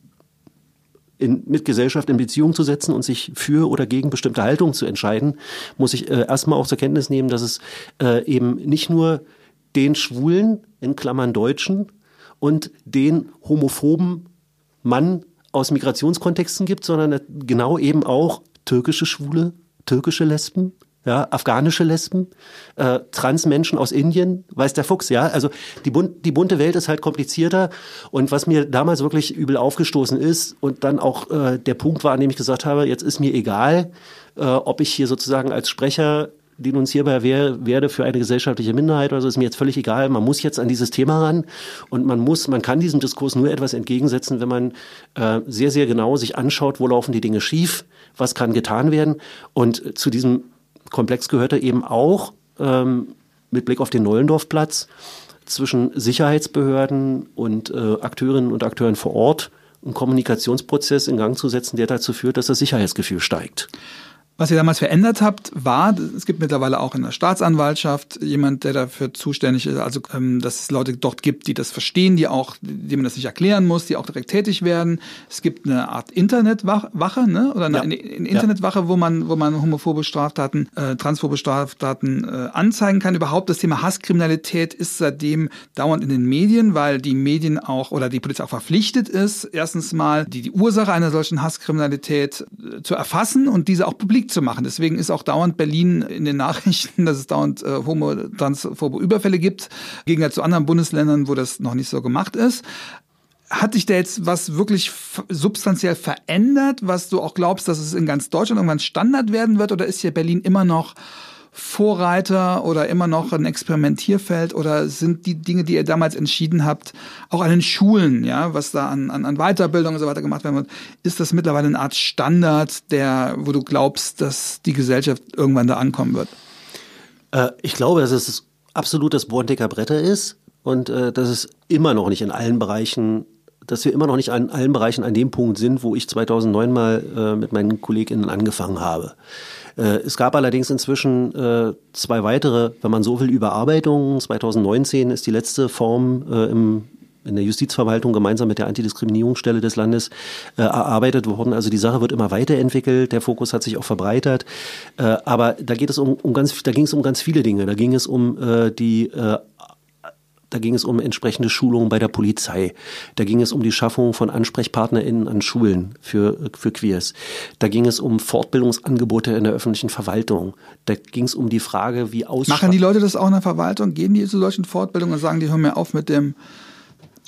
in, mit Gesellschaft in Beziehung zu setzen und sich für oder gegen bestimmte Haltungen zu entscheiden, muss ich äh, erstmal auch zur Kenntnis nehmen, dass es äh, eben nicht nur den Schwulen, in Klammern Deutschen, und den homophoben Mann aus Migrationskontexten gibt, sondern genau eben auch türkische Schwule, türkische Lesben, ja, afghanische Lesben, äh, Transmenschen aus Indien, weiß der Fuchs, ja. Also die, bunt, die bunte Welt ist halt komplizierter. Und was mir damals wirklich übel aufgestoßen ist und dann auch äh, der Punkt war, an dem ich gesagt habe, jetzt ist mir egal, äh, ob ich hier sozusagen als Sprecher denunzierbar wär, werde für eine gesellschaftliche Minderheit oder so, ist mir jetzt völlig egal. Man muss jetzt an dieses Thema ran und man muss, man kann diesem Diskurs nur etwas entgegensetzen, wenn man äh, sehr, sehr genau sich anschaut, wo laufen die Dinge schief, was kann getan werden. Und zu diesem Komplex gehörte eben auch ähm, mit Blick auf den Neulendorfplatz zwischen Sicherheitsbehörden und äh, Akteurinnen und Akteuren vor Ort einen Kommunikationsprozess in Gang zu setzen, der dazu führt, dass das Sicherheitsgefühl steigt. Was ihr damals verändert habt, war, es gibt mittlerweile auch in der Staatsanwaltschaft jemand, der dafür zuständig ist, also ähm, dass es Leute dort gibt, die das verstehen, die auch, die man das nicht erklären muss, die auch direkt tätig werden. Es gibt eine Art Internetwache, ne? Oder eine, ja. eine Internetwache, wo man, wo man homophobe Straftaten, äh, transphobe Straftaten äh, anzeigen kann. Überhaupt das Thema Hasskriminalität ist seitdem dauernd in den Medien, weil die Medien auch oder die Polizei auch verpflichtet ist, erstens mal die, die Ursache einer solchen Hasskriminalität äh, zu erfassen und diese auch publik zu machen. Deswegen ist auch dauernd Berlin in den Nachrichten, dass es dauernd äh, homo transphobe Überfälle gibt, gegen zu anderen Bundesländern, wo das noch nicht so gemacht ist. Hat dich da jetzt was wirklich substanziell verändert, was du auch glaubst, dass es in ganz Deutschland irgendwann Standard werden wird? Oder ist hier Berlin immer noch Vorreiter oder immer noch ein Experimentierfeld oder sind die Dinge, die ihr damals entschieden habt, auch an den Schulen, ja, was da an, an, an Weiterbildung und so weiter gemacht werden wird, ist das mittlerweile eine Art Standard, der, wo du glaubst, dass die Gesellschaft irgendwann da ankommen wird? Äh, ich glaube, dass es absolut das Borndecker Bretter ist und äh, dass es immer noch nicht in allen Bereichen dass wir immer noch nicht an allen Bereichen an dem Punkt sind, wo ich 2009 mal äh, mit meinen KollegInnen angefangen habe. Äh, es gab allerdings inzwischen äh, zwei weitere, wenn man so will, Überarbeitungen. 2019 ist die letzte Form äh, im in der Justizverwaltung gemeinsam mit der Antidiskriminierungsstelle des Landes äh, erarbeitet worden. Also die Sache wird immer weiterentwickelt, der Fokus hat sich auch verbreitert. Äh, aber da geht es um, um ganz, da ging es um ganz viele Dinge. Da ging es um äh, die äh, da ging es um entsprechende Schulungen bei der Polizei. Da ging es um die Schaffung von AnsprechpartnerInnen an Schulen für, für Queers. Da ging es um Fortbildungsangebote in der öffentlichen Verwaltung. Da ging es um die Frage, wie aus. Machen die Leute das auch in der Verwaltung? Gehen die zu solchen Fortbildungen und sagen, die hören mir auf mit dem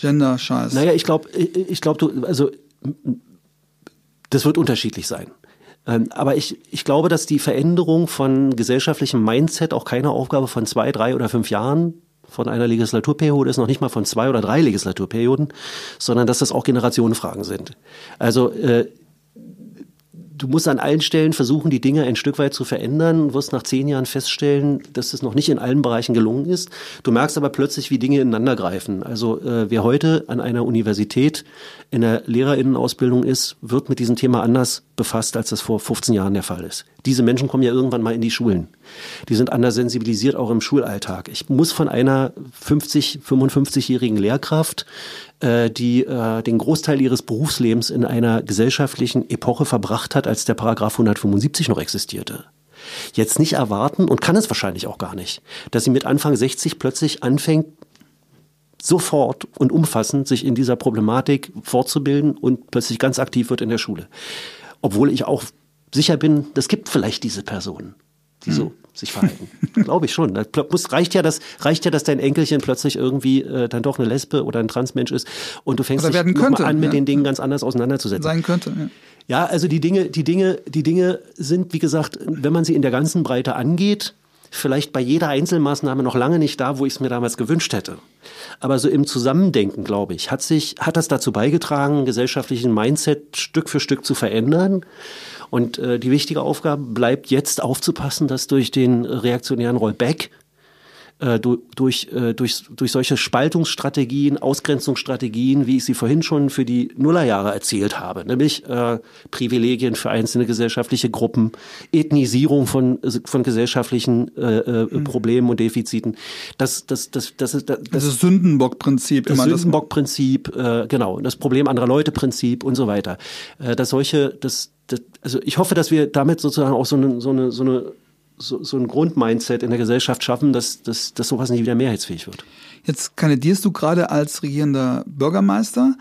Gender-Scheiß? Naja, ich glaube, ich glaube, du, also, das wird unterschiedlich sein. Ähm, aber ich, ich glaube, dass die Veränderung von gesellschaftlichem Mindset auch keine Aufgabe von zwei, drei oder fünf Jahren von einer Legislaturperiode ist, noch nicht mal von zwei oder drei Legislaturperioden, sondern dass das auch Generationenfragen sind. Also äh, du musst an allen Stellen versuchen, die Dinge ein Stück weit zu verändern, wirst nach zehn Jahren feststellen, dass es noch nicht in allen Bereichen gelungen ist. Du merkst aber plötzlich, wie Dinge ineinander greifen. Also äh, wer heute an einer Universität in der Lehrerinnenausbildung ist, wird mit diesem Thema anders befasst, als das vor 15 Jahren der Fall ist. Diese Menschen kommen ja irgendwann mal in die Schulen. Die sind anders sensibilisiert auch im Schulalltag. Ich muss von einer 50, 55-jährigen Lehrkraft äh, die äh, den Großteil ihres Berufslebens in einer gesellschaftlichen Epoche verbracht hat, als der Paragraph 175 noch existierte. Jetzt nicht erwarten und kann es wahrscheinlich auch gar nicht, dass sie mit Anfang 60 plötzlich anfängt, sofort und umfassend sich in dieser Problematik fortzubilden und plötzlich ganz aktiv wird in der Schule. Obwohl ich auch sicher bin, es gibt vielleicht diese Personen, die so hm sich verhalten. Glaube ich schon. Das muss, reicht, ja, dass, reicht ja, dass dein Enkelchen plötzlich irgendwie äh, dann doch eine Lesbe oder ein Transmensch ist und du fängst dich könnte, an, mit ja. den Dingen ganz anders auseinanderzusetzen. Sein könnte, ja. Ja, also die Dinge, die Dinge, die Dinge sind, wie gesagt, wenn man sie in der ganzen Breite angeht, vielleicht bei jeder Einzelmaßnahme noch lange nicht da, wo ich es mir damals gewünscht hätte. Aber so im Zusammendenken, glaube ich, hat sich, hat das dazu beigetragen, gesellschaftlichen Mindset Stück für Stück zu verändern. Und äh, die wichtige Aufgabe bleibt jetzt aufzupassen, dass durch den reaktionären Rollback äh, durch, äh, durch, durch solche Spaltungsstrategien, Ausgrenzungsstrategien, wie ich sie vorhin schon für die Nullerjahre erzählt habe, nämlich äh, Privilegien für einzelne gesellschaftliche Gruppen, Ethnisierung von, von gesellschaftlichen äh, äh, mhm. Problemen und Defiziten. Das, das, das, das ist das, das ist Sündenbock-Prinzip. Das Sündenbock-Prinzip, äh, genau, das Problem anderer Leute-Prinzip und so weiter. Äh, dass solche, das, das, also ich hoffe, dass wir damit sozusagen auch so eine, so eine, so eine so, so ein Grundmindset in der Gesellschaft schaffen, dass, dass, dass sowas nicht wieder mehrheitsfähig wird. Jetzt kandidierst du gerade als regierender Bürgermeister.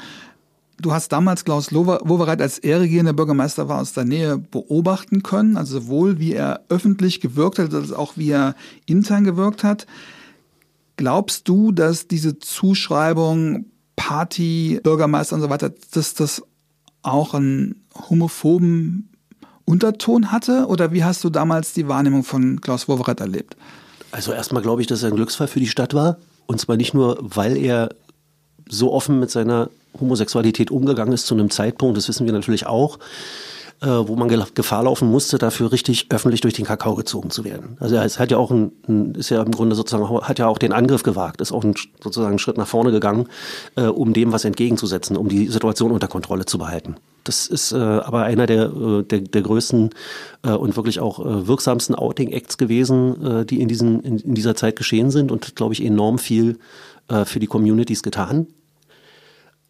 Du hast damals Klaus Wowereit, als er regierender Bürgermeister war, aus der Nähe beobachten können, also sowohl wie er öffentlich gewirkt hat, als auch wie er intern gewirkt hat. Glaubst du, dass diese Zuschreibung Party, Bürgermeister und so weiter, dass das auch einen homophoben Unterton hatte? Oder wie hast du damals die Wahrnehmung von Klaus Wowereit erlebt? Also erstmal glaube ich, dass er ein Glücksfall für die Stadt war. Und zwar nicht nur, weil er so offen mit seiner Homosexualität umgegangen ist zu einem Zeitpunkt, das wissen wir natürlich auch, äh, wo man Gefahr laufen musste, dafür richtig öffentlich durch den Kakao gezogen zu werden. Also es hat ja auch ein, ist ja im Grunde sozusagen hat ja auch den Angriff gewagt, ist auch ein, sozusagen einen Schritt nach vorne gegangen, äh, um dem was entgegenzusetzen, um die Situation unter Kontrolle zu behalten. Das ist äh, aber einer der, äh, der, der größten äh, und wirklich auch äh, wirksamsten Outing-Acts gewesen, äh, die in, diesen, in, in dieser Zeit geschehen sind und, glaube ich, enorm viel äh, für die Communities getan.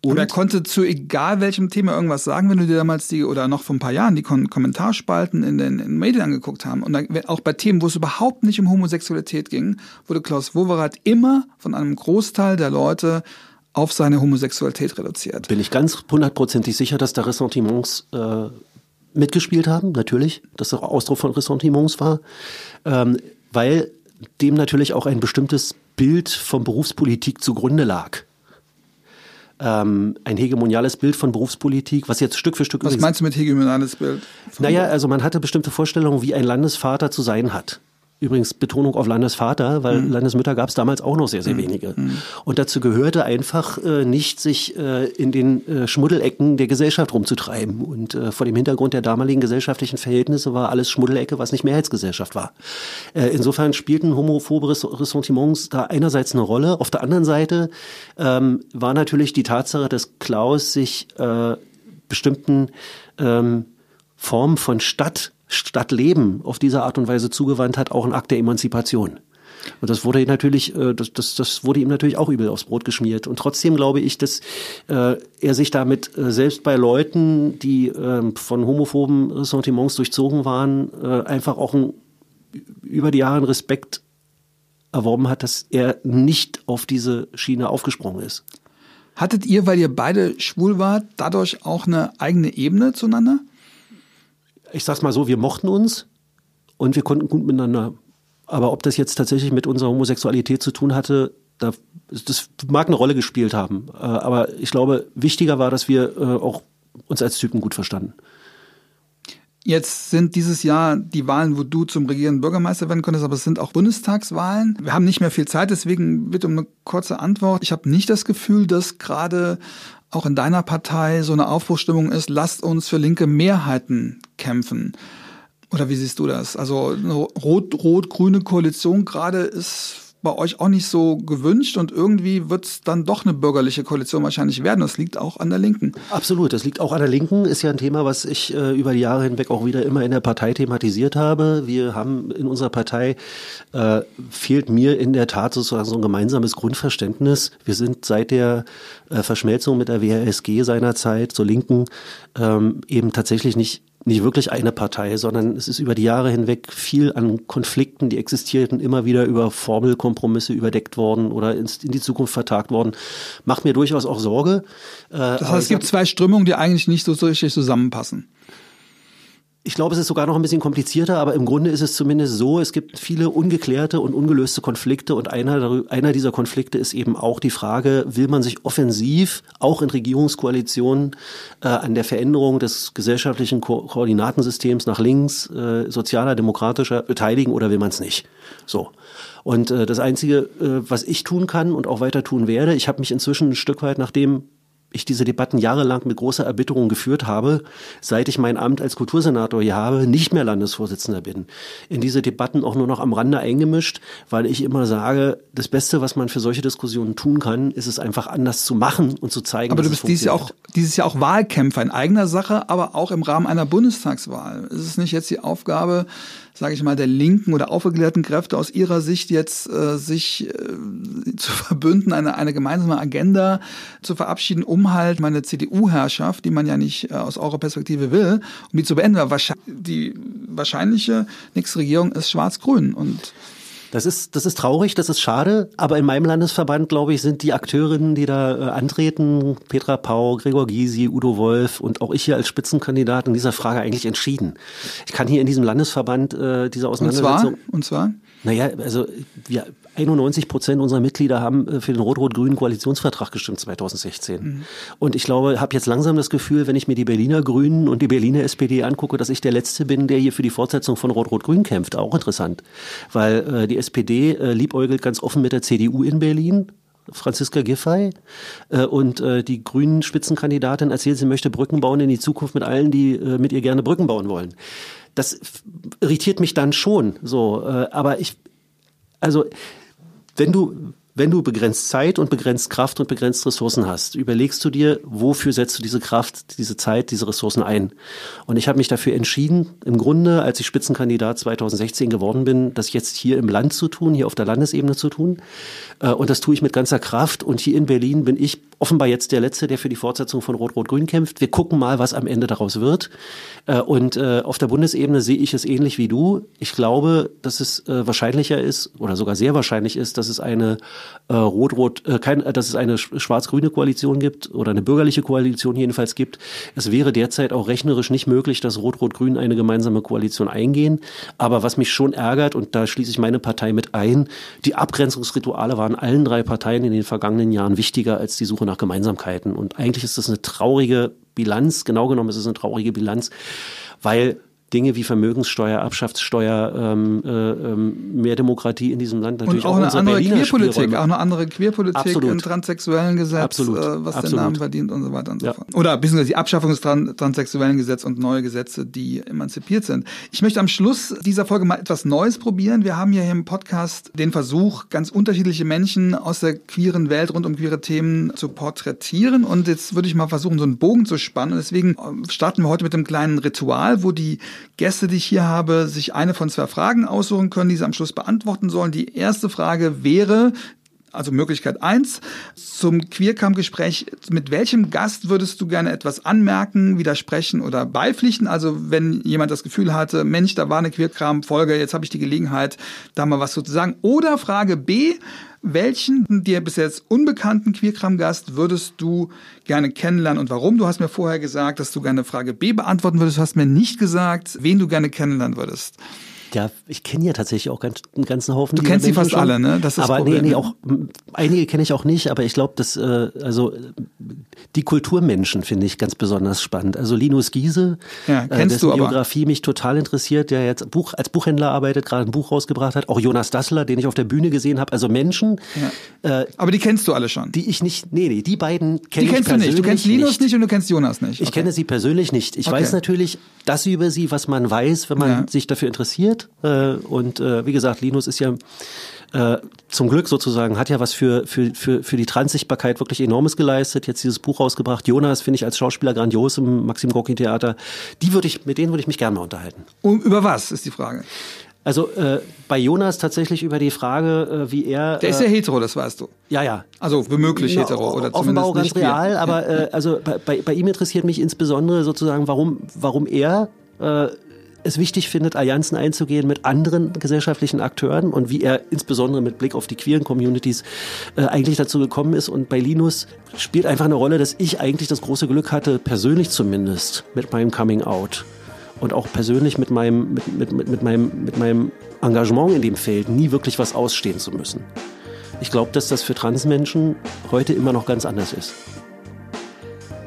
Und, und er konnte zu egal welchem Thema irgendwas sagen, wenn du dir damals die oder noch vor ein paar Jahren die Kom Kommentarspalten in den in Medien angeguckt haben. Und dann, auch bei Themen, wo es überhaupt nicht um Homosexualität ging, wurde Klaus Wowereit immer von einem Großteil der Leute auf seine Homosexualität reduziert. Bin ich ganz hundertprozentig sicher, dass da Ressentiments äh, mitgespielt haben, natürlich, dass das auch Ausdruck von Ressentiments war, ähm, weil dem natürlich auch ein bestimmtes Bild von Berufspolitik zugrunde lag ähm, ein hegemoniales Bild von Berufspolitik, was jetzt Stück für Stück. Was meinst du mit hegemoniales Bild? Naja, also man hatte bestimmte Vorstellungen, wie ein Landesvater zu sein hat. Übrigens Betonung auf Landesvater, weil mhm. Landesmütter gab es damals auch noch sehr, sehr mhm. wenige. Mhm. Und dazu gehörte einfach äh, nicht, sich äh, in den äh, Schmuddelecken der Gesellschaft rumzutreiben. Und äh, vor dem Hintergrund der damaligen gesellschaftlichen Verhältnisse war alles Schmuddelecke, was nicht Mehrheitsgesellschaft war. Äh, insofern spielten homophobe Ressentiments da einerseits eine Rolle. Auf der anderen Seite ähm, war natürlich die Tatsache, dass Klaus sich äh, bestimmten ähm, Formen von Stadt Stadtleben auf diese Art und Weise zugewandt hat, auch ein Akt der Emanzipation. Und das wurde natürlich, äh, das, das, das wurde ihm natürlich auch übel aufs Brot geschmiert. Und trotzdem glaube ich, dass äh, er sich damit äh, selbst bei Leuten, die äh, von homophoben Ressentiments durchzogen waren, einfach auch ein, über die Jahre Respekt erworben hat, dass er nicht auf diese Schiene aufgesprungen ist. Hattet ihr, weil ihr beide schwul wart, dadurch auch eine eigene Ebene zueinander? Ich sag's mal so, wir mochten uns und wir konnten gut miteinander. Aber ob das jetzt tatsächlich mit unserer Homosexualität zu tun hatte, da, das mag eine Rolle gespielt haben. Äh, aber ich glaube, wichtiger war, dass wir äh, auch uns als Typen gut verstanden. Jetzt sind dieses Jahr die Wahlen, wo du zum regierenden Bürgermeister werden konntest, aber es sind auch Bundestagswahlen. Wir haben nicht mehr viel Zeit, deswegen bitte um eine kurze Antwort. Ich habe nicht das Gefühl, dass gerade auch in deiner Partei so eine Aufbruchstimmung ist, lasst uns für linke Mehrheiten kämpfen. Oder wie siehst du das? Also eine rot-rot-grüne Koalition gerade ist bei euch auch nicht so gewünscht und irgendwie wird es dann doch eine bürgerliche Koalition wahrscheinlich werden. Das liegt auch an der Linken. Absolut, das liegt auch an der Linken. Ist ja ein Thema, was ich äh, über die Jahre hinweg auch wieder immer in der Partei thematisiert habe. Wir haben in unserer Partei, äh, fehlt mir in der Tat sozusagen so ein gemeinsames Grundverständnis. Wir sind seit der äh, Verschmelzung mit der WRSG seinerzeit zur Linken ähm, eben tatsächlich nicht nicht wirklich eine Partei, sondern es ist über die Jahre hinweg viel an Konflikten, die existierten, immer wieder über Formelkompromisse überdeckt worden oder in die Zukunft vertagt worden. Macht mir durchaus auch Sorge. Äh, das heißt, es gibt zwei Strömungen, die eigentlich nicht so richtig zusammenpassen. Ich glaube, es ist sogar noch ein bisschen komplizierter, aber im Grunde ist es zumindest so, es gibt viele ungeklärte und ungelöste Konflikte und einer, einer dieser Konflikte ist eben auch die Frage, will man sich offensiv auch in Regierungskoalitionen äh, an der Veränderung des gesellschaftlichen Ko Koordinatensystems nach links, äh, sozialer, demokratischer beteiligen oder will man es nicht? So. Und äh, das Einzige, äh, was ich tun kann und auch weiter tun werde, ich habe mich inzwischen ein Stück weit, nachdem ich diese Debatten jahrelang mit großer Erbitterung geführt habe, seit ich mein Amt als Kultursenator hier habe, nicht mehr Landesvorsitzender bin. In diese Debatten auch nur noch am Rande eingemischt, weil ich immer sage, das Beste, was man für solche Diskussionen tun kann, ist es einfach anders zu machen und zu zeigen. Aber du bist dieses Jahr auch dieses Jahr auch Wahlkämpfer in eigener Sache, aber auch im Rahmen einer Bundestagswahl. Ist es nicht jetzt die Aufgabe, sage ich mal, der linken oder aufgeklärten Kräfte aus ihrer Sicht jetzt äh, sich äh, zu verbünden, eine, eine gemeinsame Agenda zu verabschieden, um halt meine CDU-Herrschaft, die man ja nicht äh, aus eurer Perspektive will, um die zu beenden. Die wahrscheinliche nächste Regierung ist schwarz-grün und das ist, das ist traurig, das ist schade, aber in meinem Landesverband, glaube ich, sind die Akteurinnen, die da äh, antreten, Petra Pau, Gregor Gysi, Udo Wolf und auch ich hier als Spitzenkandidat in dieser Frage eigentlich entschieden. Ich kann hier in diesem Landesverband äh, diese Auseinandersetzung. Und zwar? Und zwar? Naja, also wir, 91 Prozent unserer Mitglieder haben äh, für den rot-rot-grünen Koalitionsvertrag gestimmt 2016. Mhm. Und ich glaube, habe jetzt langsam das Gefühl, wenn ich mir die Berliner Grünen und die Berliner SPD angucke, dass ich der Letzte bin, der hier für die Fortsetzung von Rot-Rot-Grün kämpft. Auch interessant, weil äh, die SPD äh, liebäugelt ganz offen mit der CDU in Berlin Franziska Giffey, äh, und äh, die grünen Spitzenkandidatin erzählt, sie möchte Brücken bauen in die Zukunft mit allen, die äh, mit ihr gerne Brücken bauen wollen. Das irritiert mich dann schon, so, äh, aber ich, also, wenn du, wenn du begrenzt Zeit und begrenzt Kraft und begrenzt Ressourcen hast, überlegst du dir, wofür setzt du diese Kraft, diese Zeit, diese Ressourcen ein? Und ich habe mich dafür entschieden, im Grunde, als ich Spitzenkandidat 2016 geworden bin, das jetzt hier im Land zu tun, hier auf der Landesebene zu tun. Äh, und das tue ich mit ganzer Kraft. Und hier in Berlin bin ich offenbar jetzt der Letzte, der für die Fortsetzung von Rot-Rot-Grün kämpft. Wir gucken mal, was am Ende daraus wird. Äh, und äh, auf der Bundesebene sehe ich es ähnlich wie du. Ich glaube, dass es wahrscheinlicher ist oder sogar sehr wahrscheinlich ist, dass es eine rot-rot, kein, dass es eine schwarz-grüne Koalition gibt oder eine bürgerliche Koalition jedenfalls gibt. Es wäre derzeit auch rechnerisch nicht möglich, dass Rot-Rot-Grün eine gemeinsame Koalition eingehen. Aber was mich schon ärgert, und da schließe ich meine Partei mit ein, die Abgrenzungsrituale waren allen drei Parteien in den vergangenen Jahren wichtiger als die Suche nach Gemeinsamkeiten. Und eigentlich ist das eine traurige Bilanz, genau genommen ist es eine traurige Bilanz, weil Dinge wie Vermögenssteuer, Erbschaftssteuer, ähm, äh, ähm, mehr Demokratie in diesem Land natürlich und auch, auch eine andere Berliner Queerpolitik, Spielräume. auch eine andere Queerpolitik Absolut. im transsexuellen Gesetz, Absolut. Äh, was Absolut. den Namen verdient und so weiter und so Ja. fort. Oder beziehungsweise die Abschaffung des Tran transsexuellen Gesetzes und neue Gesetze, die emanzipiert sind. Ich möchte am Schluss dieser Folge mal etwas Neues probieren. Wir haben ja hier im Podcast den Versuch, ganz unterschiedliche Menschen aus der queeren Welt rund um queere Themen zu porträtieren. Und jetzt würde ich mal versuchen, so einen Bogen zu spannen. Und deswegen äh, starten wir heute mit einem kleinen Ritual, wo die Gäste, die ich hier habe, sich eine von zwei Fragen aussuchen können, die sie am Schluss beantworten sollen. Die erste Frage wäre, also Möglichkeit eins zum Queercam-Gespräch. Mit welchem Gast würdest du gerne etwas anmerken, widersprechen oder beipflichten? Also wenn jemand das Gefühl hatte, Mensch, da war eine Queercam-Folge, jetzt habe ich die Gelegenheit, da mal was zu sagen. Oder Frage B, welchen dir bis jetzt unbekannten Queerkram-Gast würdest du gerne kennenlernen und warum? Du hast mir vorher gesagt, dass du gerne Frage B beantworten würdest. Du hast mir nicht gesagt, wen du gerne kennenlernen würdest. Ja, ich kenne ja tatsächlich auch ganz, einen ganzen Haufen. Du kennst sie fast schon. alle, ne? Das ist aber Problem, nee, nee, ne? auch einige kenne ich auch nicht, aber ich glaube, dass äh, also äh, die Kulturmenschen finde ich ganz besonders spannend. Also Linus Giese, Ja, äh, kennst dessen du aber. Biografie mich total interessiert, der jetzt Buch als Buchhändler arbeitet, gerade ein Buch rausgebracht hat. Auch Jonas Dassler, den ich auf der Bühne gesehen habe. Also Menschen, äh, Aber die kennst du alle schon. die ich nicht, nee, nee, die beiden kenne ich kennst du nicht. Du persönlich kennst Linus nicht. und du kennst Jonas nicht. Ich Okay. kenne sie persönlich nicht. Ich Okay. weiß natürlich das über sie, was man weiß, wenn man Ja. sich dafür interessiert. Äh, Und äh, wie gesagt, Linus ist ja äh, zum Glück sozusagen, hat ja was für, für, für, für die Transsichtbarkeit wirklich enormes geleistet. Jetzt dieses Buch rausgebracht. Jonas finde ich als Schauspieler grandios im Maxim Gorki Theater. Die würde ich, mit denen würde ich mich gerne mal unterhalten. Um, über was ist die Frage? Also äh, bei Jonas tatsächlich über die Frage, äh, wie er. Der ist ja hetero, das weißt du. ja, ja, Also womöglich Na, hetero oder offenbar zumindest auch ganz nicht queer. real, aber äh, also bei, bei, bei ihm interessiert mich insbesondere sozusagen, warum, warum er äh, es wichtig findet, Allianzen einzugehen mit anderen gesellschaftlichen Akteuren und wie er insbesondere mit Blick auf die queeren Communities äh, eigentlich dazu gekommen ist. Und bei Linus spielt einfach eine Rolle, dass ich eigentlich das große Glück hatte, persönlich zumindest mit meinem Coming Out und auch persönlich mit meinem, mit, mit, mit, mit meinem, mit meinem Engagement in dem Feld nie wirklich was ausstehen zu müssen. Ich glaube, dass das für Transmenschen heute immer noch ganz anders ist.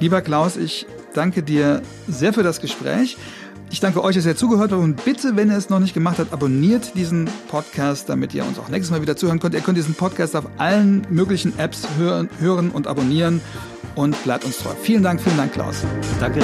Lieber Klaus, ich danke dir sehr für das Gespräch. Ich danke euch, dass ihr zugehört habt und bitte, wenn ihr es noch nicht gemacht habt, abonniert diesen Podcast, damit ihr uns auch nächstes Mal wieder zuhören könnt. Ihr könnt diesen Podcast auf allen möglichen Apps hören, hören und abonnieren und bleibt uns treu. Vielen Dank, vielen Dank, Klaus. Danke.